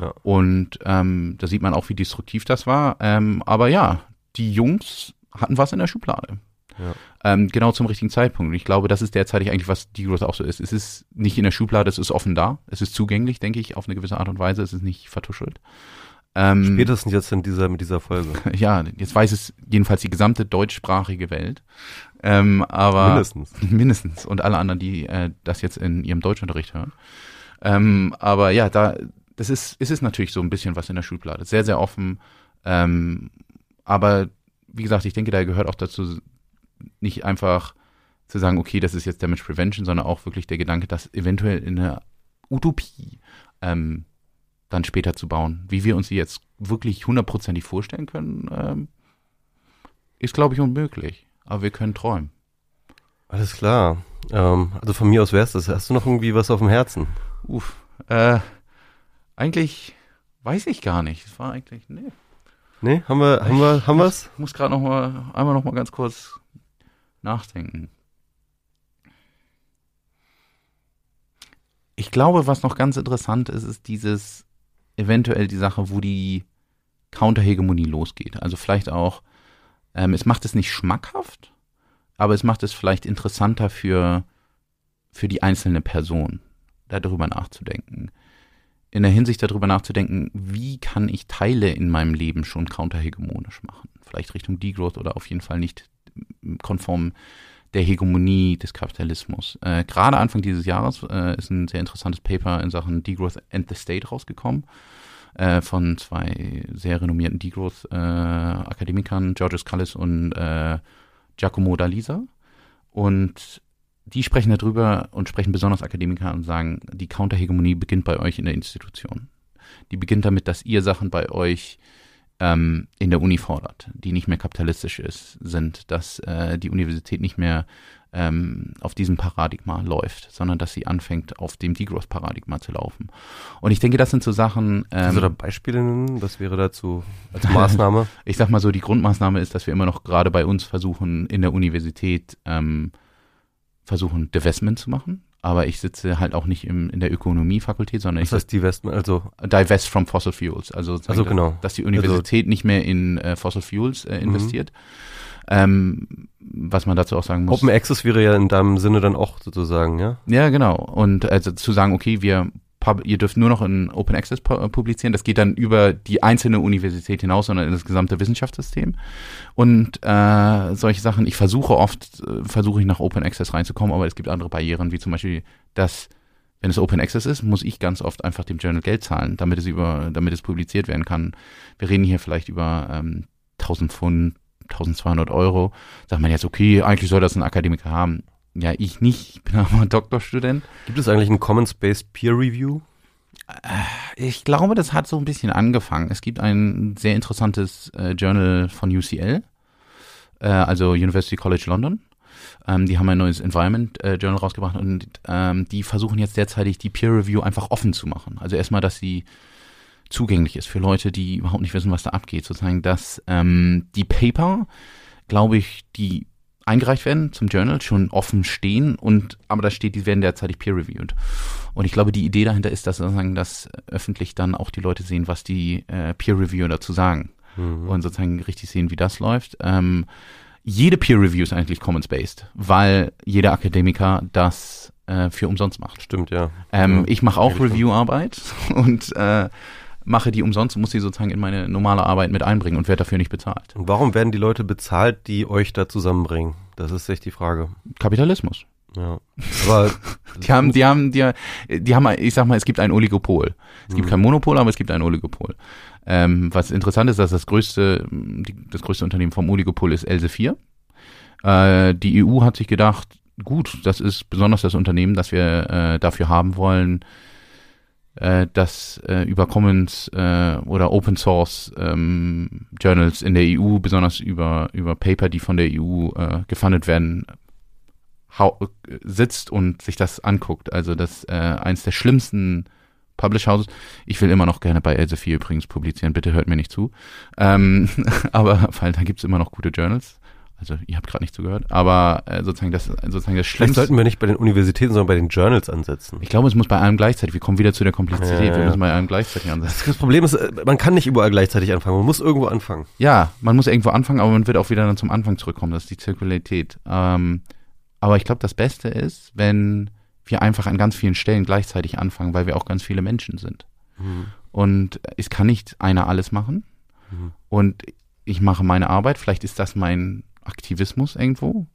Ja. Und ähm, da sieht man auch, wie destruktiv das war. Ähm, aber ja, die Jungs hatten was in der Schublade. Ja. Ähm, genau zum richtigen Zeitpunkt. Und ich glaube, das ist derzeitig eigentlich, was Degrowth auch so ist. Es ist nicht in der Schublade, es ist offen da. Es ist zugänglich, denke ich, auf eine gewisse Art und Weise. Es ist nicht vertuschelt. Ähm, Spätestens jetzt in dieser, mit dieser Folge. Ja, jetzt weiß es jedenfalls die gesamte deutschsprachige Welt. Ähm, aber mindestens. Mindestens. Und alle anderen, die äh, das jetzt in ihrem Deutschunterricht hören. Ähm, aber ja, da, das ist, ist es natürlich so ein bisschen was in der Schublade. Sehr, sehr offen. Ähm, aber wie gesagt, ich denke, da gehört auch dazu, nicht einfach zu sagen, okay, das ist jetzt Damage Prevention, sondern auch wirklich der Gedanke, das eventuell in einer Utopie ähm, dann später zu bauen. Wie wir uns sie jetzt wirklich hundertprozentig vorstellen können, ähm, ist, glaube ich, unmöglich. Aber wir können träumen. Alles klar. Ähm, also von mir aus wär's das. Hast du noch irgendwie was auf dem Herzen? Uff. Äh, eigentlich weiß ich gar nicht. Es war eigentlich, nee. Nee, haben wir, haben wir, haben wir's? Ich muss gerade noch mal, einmal noch mal ganz kurz nachdenken. Ich glaube, was noch ganz interessant ist, ist dieses eventuell die Sache, wo die Counterhegemonie losgeht. Also vielleicht auch, ähm, es macht es nicht schmackhaft, aber es macht es vielleicht interessanter für, für die einzelne Person, darüber nachzudenken. in der Hinsicht darüber nachzudenken, wie kann ich Teile in meinem Leben schon counterhegemonisch machen. Vielleicht Richtung Degrowth oder auf jeden Fall nicht konform der Hegemonie des Kapitalismus. Äh, Gerade Anfang dieses Jahres äh, ist ein sehr interessantes Paper in Sachen Degrowth and the State rausgekommen äh, von zwei sehr renommierten Degrowth-Akademikern, äh, Georges Callis und äh, Giacomo D'Alisa. Und die sprechen darüber und sprechen besonders Akademiker und sagen, die Counterhegemonie beginnt bei euch in der Institution. Die beginnt damit, dass ihr Sachen bei euch ähm, in der Uni fordert, die nicht mehr kapitalistisch ist, sind, dass äh, die Universität nicht mehr ähm, auf diesem Paradigma läuft, sondern dass sie anfängt, auf dem Degrowth-Paradigma zu laufen. Und ich denke, das sind so Sachen. Ähm, also da Beispiele nennen, was wäre dazu als Maßnahme? ich sag mal so, die Grundmaßnahme ist, dass wir immer noch gerade bei uns versuchen, in der Universität ähm, versuchen, Divestment zu machen. Aber ich sitze halt auch nicht im, in der Ökonomiefakultät, sondern Was ich heißt Divestment, also divest from fossil fuels. Also, also genau. dass die Universität also, nicht mehr in äh, fossil fuels äh, investiert. Mhm. Ähm, was man dazu auch sagen muss. Open Access wäre ja in deinem Sinne dann auch sozusagen, ja? Ja, genau. Und also zu sagen, okay, wir ihr dürft nur noch in Open Access äh, publizieren. Das geht dann über die einzelne Universität hinaus, sondern in das gesamte Wissenschaftssystem. Und äh, solche Sachen, ich versuche oft, äh, versuche ich nach Open Access reinzukommen, aber es gibt andere Barrieren, wie zum Beispiel, dass wenn es Open Access ist, muss ich ganz oft einfach dem Journal Geld zahlen, damit es über, damit es publiziert werden kann. Wir reden hier vielleicht über ähm, 1000 Pfund, 1200 Euro. Sagt man jetzt, okay, eigentlich soll das ein Akademiker haben. Ja, ich nicht. Ich bin aber Doktorstudent. Gibt es eigentlich ein Commons-Based Peer Review? Äh, ich glaube, das hat so ein bisschen angefangen. Es gibt ein sehr interessantes äh, Journal von UCL, äh, also University College London. Ähm, die haben ein neues Environment äh, Journal rausgebracht und ähm, die versuchen jetzt derzeitig die Peer Review einfach offen zu machen. Also erstmal, dass sie zugänglich ist für Leute, die überhaupt nicht wissen, was da abgeht. Sozusagen, dass ähm, die Paper, glaube ich, die eingereicht werden zum Journal, schon offen stehen und aber da steht, die werden derzeitig peer-reviewed. Und ich glaube, die Idee dahinter ist, dass sozusagen, dass öffentlich dann auch die Leute sehen, was die äh, Peer-Reviewer dazu sagen mhm. und sozusagen richtig sehen, wie das läuft. Ähm, jede Peer-Review ist eigentlich Commons-based, weil jeder Akademiker das äh, für umsonst macht. Stimmt, ja. Ähm, ja. Ich mache auch Review-Arbeit und äh, mache die umsonst, muss sie sozusagen in meine normale Arbeit mit einbringen und werde dafür nicht bezahlt. Und warum werden die Leute bezahlt, die euch da zusammenbringen? Das ist echt die Frage. Kapitalismus. Ja. Aber die haben, die haben, die, die haben, ich sag mal, es gibt ein Oligopol. Es gibt mhm. kein Monopol, aber es gibt ein Oligopol. Ähm, was interessant ist, dass das größte, die, das größte Unternehmen vom Oligopol ist Elsevier. Äh, die EU hat sich gedacht, gut, das ist besonders das Unternehmen, das wir äh, dafür haben wollen, äh, dass äh, über Commons äh, oder Open Source ähm, Journals in der EU, besonders über, über Paper, die von der EU äh, gefundet werden, sitzt und sich das anguckt. Also das äh, eins der schlimmsten Publish Houses. Ich will immer noch gerne bei Elsevier übrigens publizieren, bitte hört mir nicht zu. Ähm, aber weil da gibt's immer noch gute Journals. Also ihr habt gerade nicht zugehört, aber äh, sozusagen das sozusagen das Schlimmste. Sollten wir nicht bei den Universitäten, sondern bei den Journals ansetzen. Ich glaube, es muss bei allem gleichzeitig. Wir kommen wieder zu der Komplexität. Ja, wir müssen bei allem gleichzeitig ansetzen. Das Problem ist, äh, man kann nicht überall gleichzeitig anfangen. Man muss irgendwo anfangen. Ja, man muss irgendwo anfangen, aber man wird auch wieder dann zum Anfang zurückkommen. Das ist die Zirkularität. Ähm, aber ich glaube, das Beste ist, wenn wir einfach an ganz vielen Stellen gleichzeitig anfangen, weil wir auch ganz viele Menschen sind. Mhm. Und es kann nicht einer alles machen. Mhm. Und ich mache meine Arbeit. Vielleicht ist das mein Aktivismus irgendwo.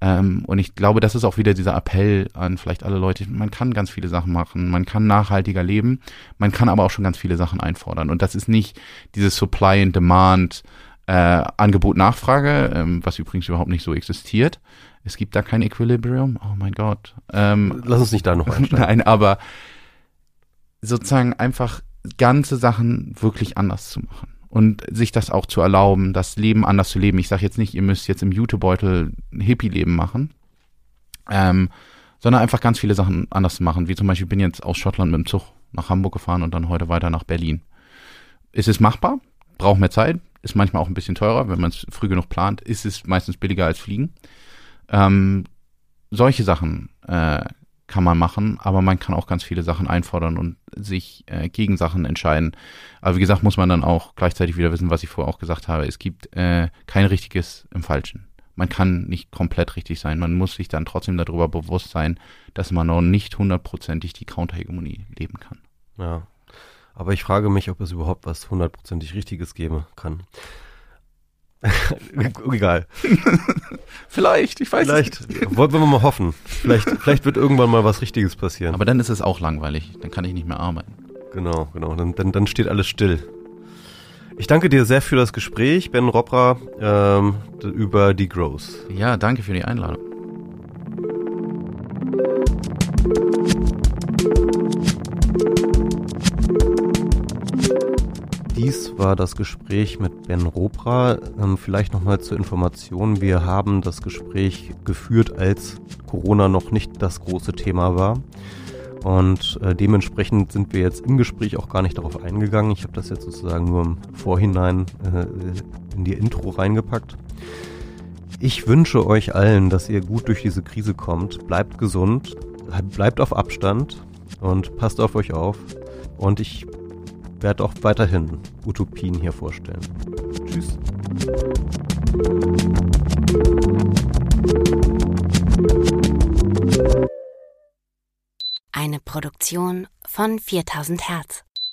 Ähm, und ich glaube, das ist auch wieder dieser Appell an vielleicht alle Leute. Man kann ganz viele Sachen machen, man kann nachhaltiger leben, man kann aber auch schon ganz viele Sachen einfordern. Und das ist nicht dieses Supply and Demand, äh, Angebot, Nachfrage, ähm, was übrigens überhaupt nicht so existiert. Es gibt da kein Equilibrium. Oh mein Gott. Ähm, Lass uns nicht da noch einsteigen. Nein, aber sozusagen einfach ganze Sachen wirklich anders zu machen und sich das auch zu erlauben, das Leben anders zu leben. Ich sage jetzt nicht, ihr müsst jetzt im Jutebeutel ein Hippie-Leben machen, ähm, sondern einfach ganz viele Sachen anders machen. Wie zum Beispiel, ich bin jetzt aus Schottland mit dem Zug nach Hamburg gefahren und dann heute weiter nach Berlin. Ist es machbar? Braucht mehr Zeit? Ist manchmal auch ein bisschen teurer, wenn man es früh genug plant. Ist es meistens billiger als Fliegen? Ähm, solche Sachen äh, kann man machen, aber man kann auch ganz viele Sachen einfordern und sich äh, gegen Sachen entscheiden. Aber wie gesagt, muss man dann auch gleichzeitig wieder wissen, was ich vorher auch gesagt habe. Es gibt äh, kein richtiges im Falschen. Man kann nicht komplett richtig sein. Man muss sich dann trotzdem darüber bewusst sein, dass man noch nicht hundertprozentig die Counterhegemonie leben kann. Ja, Aber ich frage mich, ob es überhaupt was hundertprozentig Richtiges geben kann. Egal. vielleicht, ich weiß vielleicht, es nicht. Wollen wir mal hoffen. Vielleicht, vielleicht wird irgendwann mal was Richtiges passieren. Aber dann ist es auch langweilig. Dann kann ich nicht mehr arbeiten. Genau, genau. Dann, dann, dann steht alles still. Ich danke dir sehr für das Gespräch, Ben Robra, ähm, über die Growth. Ja, danke für die Einladung. Dies war das Gespräch mit Ben Robra. Ähm, vielleicht nochmal zur Information. Wir haben das Gespräch geführt, als Corona noch nicht das große Thema war. Und äh, dementsprechend sind wir jetzt im Gespräch auch gar nicht darauf eingegangen. Ich habe das jetzt sozusagen nur im Vorhinein äh, in die Intro reingepackt. Ich wünsche euch allen, dass ihr gut durch diese Krise kommt. Bleibt gesund, bleibt auf Abstand und passt auf euch auf. Und ich werde auch weiterhin Utopien hier vorstellen. Tschüss. Eine Produktion von 4000 Hertz.